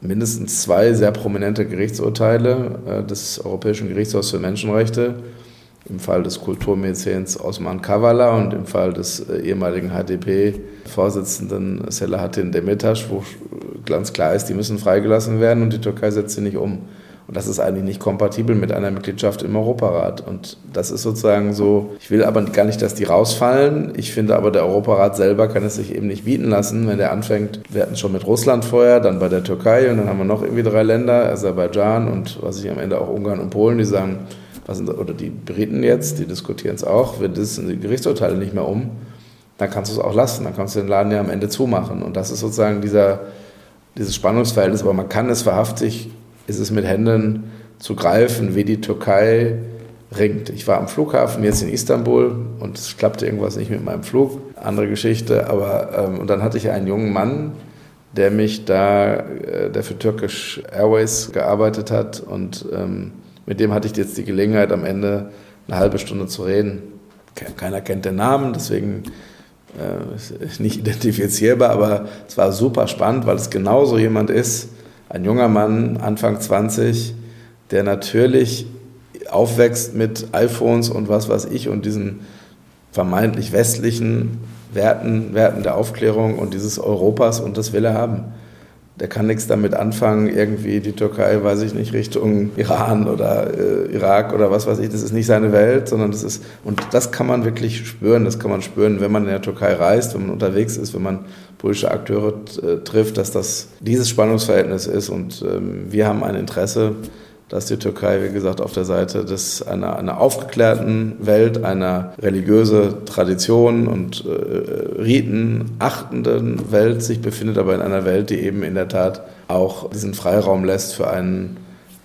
mindestens zwei sehr prominente Gerichtsurteile äh, des Europäischen Gerichtshofs für Menschenrechte im Fall des Kulturmäzens Osman Kavala und im Fall des äh, ehemaligen HDP-Vorsitzenden Selahattin Demirtas, wo ganz klar ist, die müssen freigelassen werden und die Türkei setzt sie nicht um. Und das ist eigentlich nicht kompatibel mit einer Mitgliedschaft im Europarat. Und das ist sozusagen so, ich will aber gar nicht, dass die rausfallen. Ich finde aber, der Europarat selber kann es sich eben nicht bieten lassen, wenn der anfängt. Wir hatten es schon mit Russland vorher, dann bei der Türkei und dann haben wir noch irgendwie drei Länder, Aserbaidschan und was ich am Ende auch Ungarn und Polen, die sagen, was oder die Briten jetzt, die diskutieren es auch, wir setzen die Gerichtsurteile nicht mehr um, dann kannst du es auch lassen, dann kannst du den Laden ja am Ende zumachen. Und das ist sozusagen dieser, dieses Spannungsverhältnis, aber man kann es wahrhaftig, ist es mit Händen zu greifen, wie die Türkei ringt. Ich war am Flughafen jetzt in Istanbul und es klappte irgendwas nicht mit meinem Flug. Andere Geschichte, aber ähm, und dann hatte ich einen jungen Mann, der mich da, äh, der für Turkish Airways gearbeitet hat und ähm, mit dem hatte ich jetzt die Gelegenheit, am Ende eine halbe Stunde zu reden. Keiner kennt den Namen, deswegen äh, nicht identifizierbar, aber es war super spannend, weil es genauso jemand ist, ein junger Mann, Anfang 20, der natürlich aufwächst mit iPhones und was weiß ich und diesen vermeintlich westlichen Werten, Werten der Aufklärung und dieses Europas und das will er haben. Der kann nichts damit anfangen, irgendwie die Türkei, weiß ich nicht, Richtung Iran oder äh, Irak oder was weiß ich. Das ist nicht seine Welt, sondern das ist, und das kann man wirklich spüren. Das kann man spüren, wenn man in der Türkei reist, wenn man unterwegs ist, wenn man politische Akteure äh, trifft, dass das dieses Spannungsverhältnis ist. Und ähm, wir haben ein Interesse, dass die Türkei, wie gesagt, auf der Seite des, einer, einer aufgeklärten Welt, einer religiöse Tradition und äh, Riten achtenden Welt sich befindet, aber in einer Welt, die eben in der Tat auch diesen Freiraum lässt für einen,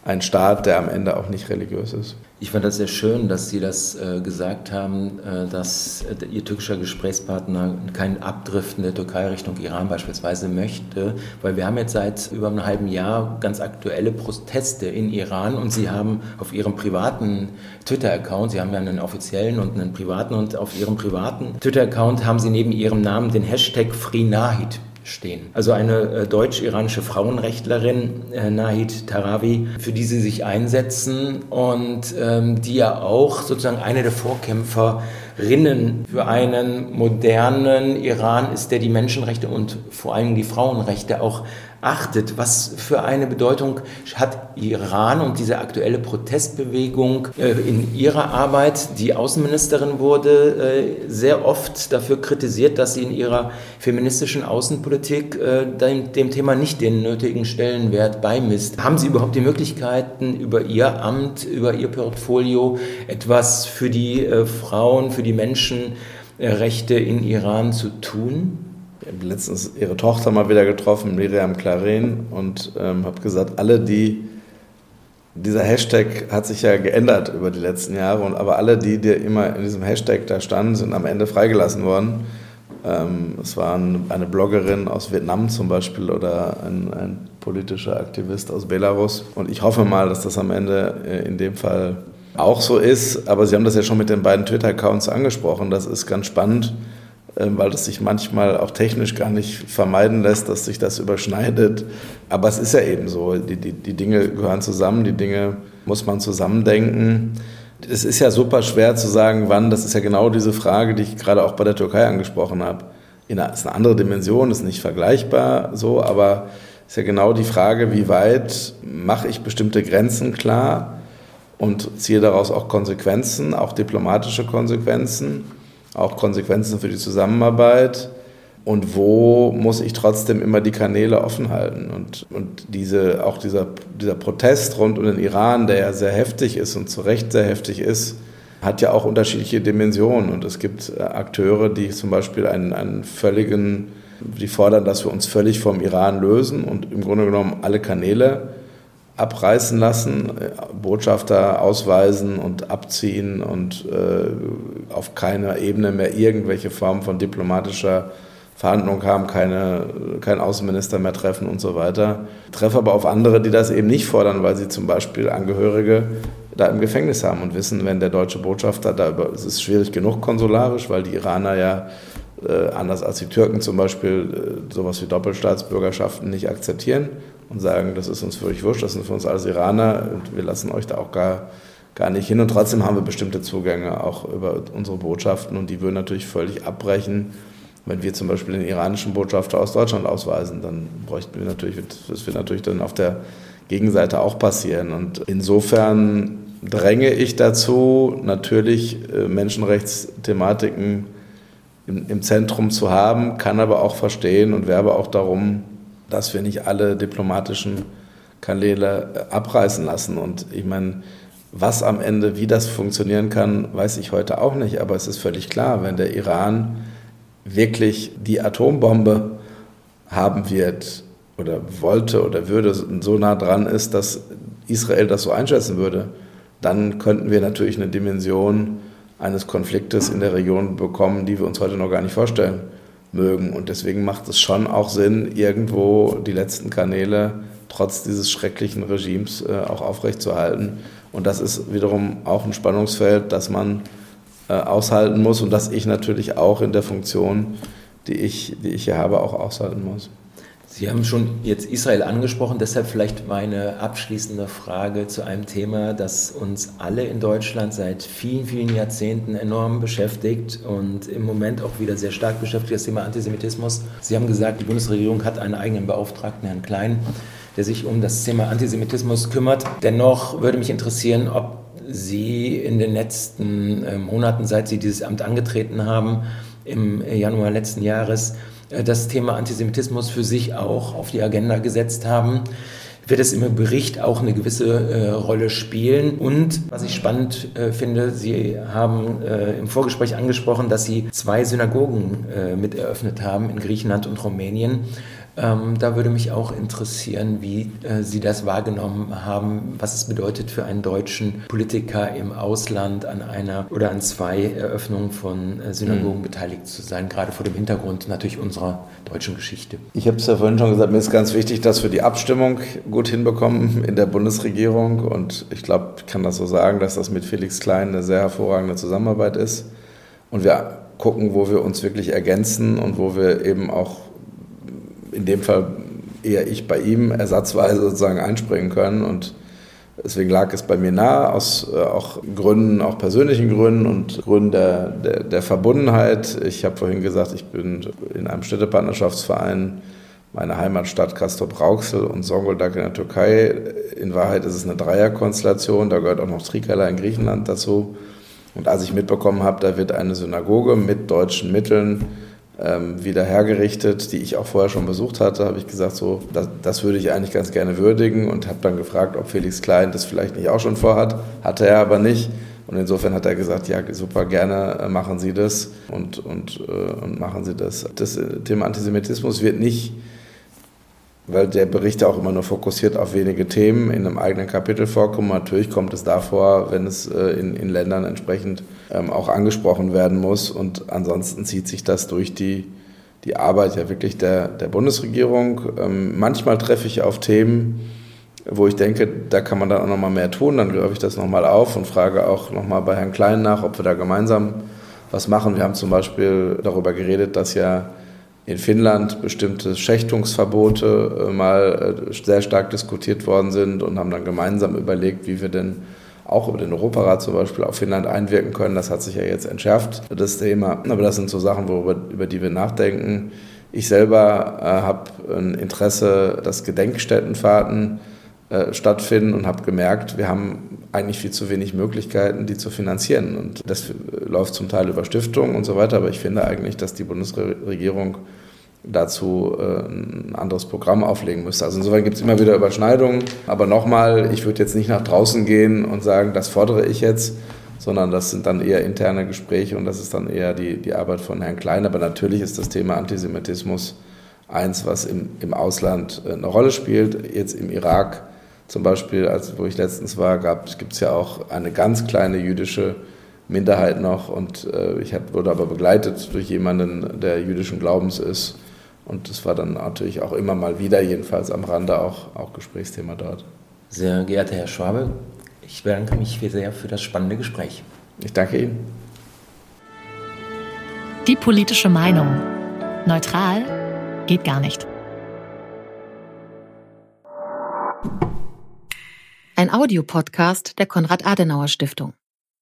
einen Staat, der am Ende auch nicht religiös ist. Ich fand das sehr schön, dass Sie das äh, gesagt haben, äh, dass äh, Ihr türkischer Gesprächspartner kein Abdriften der Türkei Richtung Iran beispielsweise möchte, weil wir haben jetzt seit über einem halben Jahr ganz aktuelle Proteste in Iran und Sie haben auf Ihrem privaten Twitter-Account, Sie haben ja einen offiziellen und einen privaten und auf Ihrem privaten Twitter-Account haben Sie neben Ihrem Namen den Hashtag FreeNahid stehen. Also eine äh, deutsch-iranische Frauenrechtlerin, äh, Nahid Tarawi, für die sie sich einsetzen und ähm, die ja auch sozusagen eine der Vorkämpferinnen für einen modernen Iran ist, der die Menschenrechte und vor allem die Frauenrechte auch achtet. Was für eine Bedeutung hat Iran und diese aktuelle Protestbewegung äh, in ihrer Arbeit? Die Außenministerin wurde äh, sehr oft dafür kritisiert, dass sie in ihrer feministischen Außenpolitik äh, dem, Thema nicht den nötigen Stellenwert beimisst. Haben Sie überhaupt die Möglichkeiten, über Ihr Amt, über Ihr Portfolio etwas für die Frauen, für die Menschenrechte in Iran zu tun? Letztens ihre Tochter mal wieder getroffen, Miriam Claren, und ähm, habe gesagt, alle, die, dieser Hashtag hat sich ja geändert über die letzten Jahre, und aber alle, die, die immer in diesem Hashtag da standen, sind am Ende freigelassen worden. Ähm, es waren eine Bloggerin aus Vietnam zum Beispiel oder ein, ein politischer Aktivist aus Belarus. Und ich hoffe mal, dass das am Ende äh, in dem Fall auch so ist. Aber Sie haben das ja schon mit den beiden Twitter-Accounts angesprochen. Das ist ganz spannend weil das sich manchmal auch technisch gar nicht vermeiden lässt, dass sich das überschneidet. Aber es ist ja eben so, die, die, die Dinge gehören zusammen, die Dinge muss man zusammendenken. Es ist ja super schwer zu sagen, wann, das ist ja genau diese Frage, die ich gerade auch bei der Türkei angesprochen habe. Das ist eine andere Dimension, ist nicht vergleichbar so, aber es ist ja genau die Frage, wie weit mache ich bestimmte Grenzen klar und ziehe daraus auch Konsequenzen, auch diplomatische Konsequenzen auch Konsequenzen für die Zusammenarbeit und wo muss ich trotzdem immer die Kanäle offen halten. Und, und diese, auch dieser, dieser Protest rund um den Iran, der ja sehr heftig ist und zu Recht sehr heftig ist, hat ja auch unterschiedliche Dimensionen. Und es gibt äh, Akteure, die zum Beispiel einen, einen völligen, die fordern, dass wir uns völlig vom Iran lösen und im Grunde genommen alle Kanäle abreißen lassen, Botschafter ausweisen und abziehen und äh, auf keiner Ebene mehr irgendwelche Form von diplomatischer Verhandlung haben, keine, keinen Außenminister mehr treffen und so weiter. Treffe aber auf andere, die das eben nicht fordern, weil sie zum Beispiel Angehörige da im Gefängnis haben und wissen, wenn der deutsche Botschafter da über, es ist schwierig genug konsularisch, weil die Iraner ja äh, anders als die Türken zum Beispiel äh, sowas wie Doppelstaatsbürgerschaften nicht akzeptieren und sagen, das ist uns völlig wurscht, das sind für uns alles Iraner und wir lassen euch da auch gar, gar nicht hin. Und trotzdem haben wir bestimmte Zugänge auch über unsere Botschaften und die würden natürlich völlig abbrechen, wenn wir zum Beispiel den iranischen Botschafter aus Deutschland ausweisen, dann bräuchten wir natürlich, das wird natürlich dann auf der Gegenseite auch passieren. Und insofern dränge ich dazu, natürlich äh, Menschenrechtsthematiken im, Zentrum zu haben, kann aber auch verstehen und werbe auch darum, dass wir nicht alle diplomatischen Kanäle äh, abreißen lassen. Und ich meine, was am Ende, wie das funktionieren kann, weiß ich heute auch nicht. Aber es ist völlig klar, wenn der Iran wirklich die Atombombe haben wird oder wollte oder würde so nah dran ist, dass Israel das so einschätzen würde, dann könnten wir natürlich eine Dimension eines Konfliktes in der Region bekommen, die wir uns heute noch gar nicht vorstellen mögen. Und deswegen macht es schon auch Sinn, irgendwo die letzten Kanäle trotz dieses schrecklichen Regimes äh, auch aufrechtzuerhalten. Und das ist wiederum auch ein Spannungsfeld, das man äh, aushalten muss und das ich natürlich auch in der Funktion, die ich, die ich hier habe, auch aushalten muss. Sie haben schon jetzt Israel angesprochen, deshalb vielleicht meine abschließende Frage zu einem Thema, das uns alle in Deutschland seit vielen, vielen Jahrzehnten enorm beschäftigt und im Moment auch wieder sehr stark beschäftigt, das Thema Antisemitismus. Sie haben gesagt, die Bundesregierung hat einen eigenen Beauftragten, Herrn Klein, der sich um das Thema Antisemitismus kümmert. Dennoch würde mich interessieren, ob Sie in den letzten äh, Monaten, seit Sie dieses Amt angetreten haben, im Januar letzten Jahres, das Thema Antisemitismus für sich auch auf die Agenda gesetzt haben wird es im Bericht auch eine gewisse äh, Rolle spielen. Und was ich spannend äh, finde, Sie haben äh, im Vorgespräch angesprochen, dass Sie zwei Synagogen äh, mit eröffnet haben in Griechenland und Rumänien. Ähm, da würde mich auch interessieren, wie äh, Sie das wahrgenommen haben, was es bedeutet für einen deutschen Politiker im Ausland an einer oder an zwei Eröffnungen von äh, Synagogen mhm. beteiligt zu sein, gerade vor dem Hintergrund natürlich unserer deutschen Geschichte. Ich habe es ja vorhin schon gesagt, mir ist ganz wichtig, dass wir die Abstimmung gut hinbekommen in der Bundesregierung und ich glaube, ich kann das so sagen, dass das mit Felix Klein eine sehr hervorragende Zusammenarbeit ist und wir gucken, wo wir uns wirklich ergänzen und wo wir eben auch in dem Fall eher ich bei ihm ersatzweise sozusagen einspringen können. Und deswegen lag es bei mir nahe, aus äh, auch Gründen, auch persönlichen Gründen und Gründen der, der, der Verbundenheit. Ich habe vorhin gesagt, ich bin in einem Städtepartnerschaftsverein meine Heimatstadt Castrop-Rauxel und Zonguldak in der Türkei. In Wahrheit ist es eine Dreierkonstellation, da gehört auch noch Trikala in Griechenland dazu. Und als ich mitbekommen habe, da wird eine Synagoge mit deutschen Mitteln ähm, wieder hergerichtet, die ich auch vorher schon besucht hatte, habe ich gesagt, so, das, das würde ich eigentlich ganz gerne würdigen und habe dann gefragt, ob Felix Klein das vielleicht nicht auch schon vorhat. Hatte er aber nicht. Und insofern hat er gesagt, ja, super, gerne äh, machen Sie das und, und, äh, und machen Sie das. Das äh, Thema Antisemitismus wird nicht weil der Bericht ja auch immer nur fokussiert auf wenige Themen in einem eigenen Kapitel vorkommen. Natürlich kommt es davor, wenn es äh, in, in Ländern entsprechend ähm, auch angesprochen werden muss. Und ansonsten zieht sich das durch die, die Arbeit ja wirklich der, der Bundesregierung. Ähm, manchmal treffe ich auf Themen, wo ich denke, da kann man dann auch nochmal mehr tun. Dann greife ich das nochmal auf und frage auch nochmal bei Herrn Klein nach, ob wir da gemeinsam was machen. Wir haben zum Beispiel darüber geredet, dass ja in Finnland bestimmte Schächtungsverbote äh, mal äh, sehr stark diskutiert worden sind und haben dann gemeinsam überlegt, wie wir denn auch über den Europarat zum Beispiel auf Finnland einwirken können. Das hat sich ja jetzt entschärft, das Thema. Aber das sind so Sachen, worüber, über die wir nachdenken. Ich selber äh, habe ein Interesse, dass Gedenkstättenfahrten äh, stattfinden und habe gemerkt, wir haben eigentlich viel zu wenig Möglichkeiten, die zu finanzieren. Und das läuft zum Teil über Stiftungen und so weiter, aber ich finde eigentlich, dass die Bundesregierung dazu äh, ein anderes Programm auflegen müsste. Also insofern gibt es immer wieder Überschneidungen. Aber nochmal, ich würde jetzt nicht nach draußen gehen und sagen, das fordere ich jetzt, sondern das sind dann eher interne Gespräche und das ist dann eher die, die Arbeit von Herrn Klein. Aber natürlich ist das Thema Antisemitismus eins, was im, im Ausland äh, eine Rolle spielt. Jetzt im Irak zum Beispiel, als, wo ich letztens war, gibt es ja auch eine ganz kleine jüdische Minderheit noch und äh, ich hat, wurde aber begleitet durch jemanden, der jüdischen Glaubens ist. Und das war dann natürlich auch immer mal wieder, jedenfalls am Rande, auch, auch Gesprächsthema dort. Sehr geehrter Herr Schwabe, ich bedanke mich sehr für das spannende Gespräch. Ich danke Ihnen. Die politische Meinung. Neutral geht gar nicht. Ein Audiopodcast der Konrad-Adenauer-Stiftung.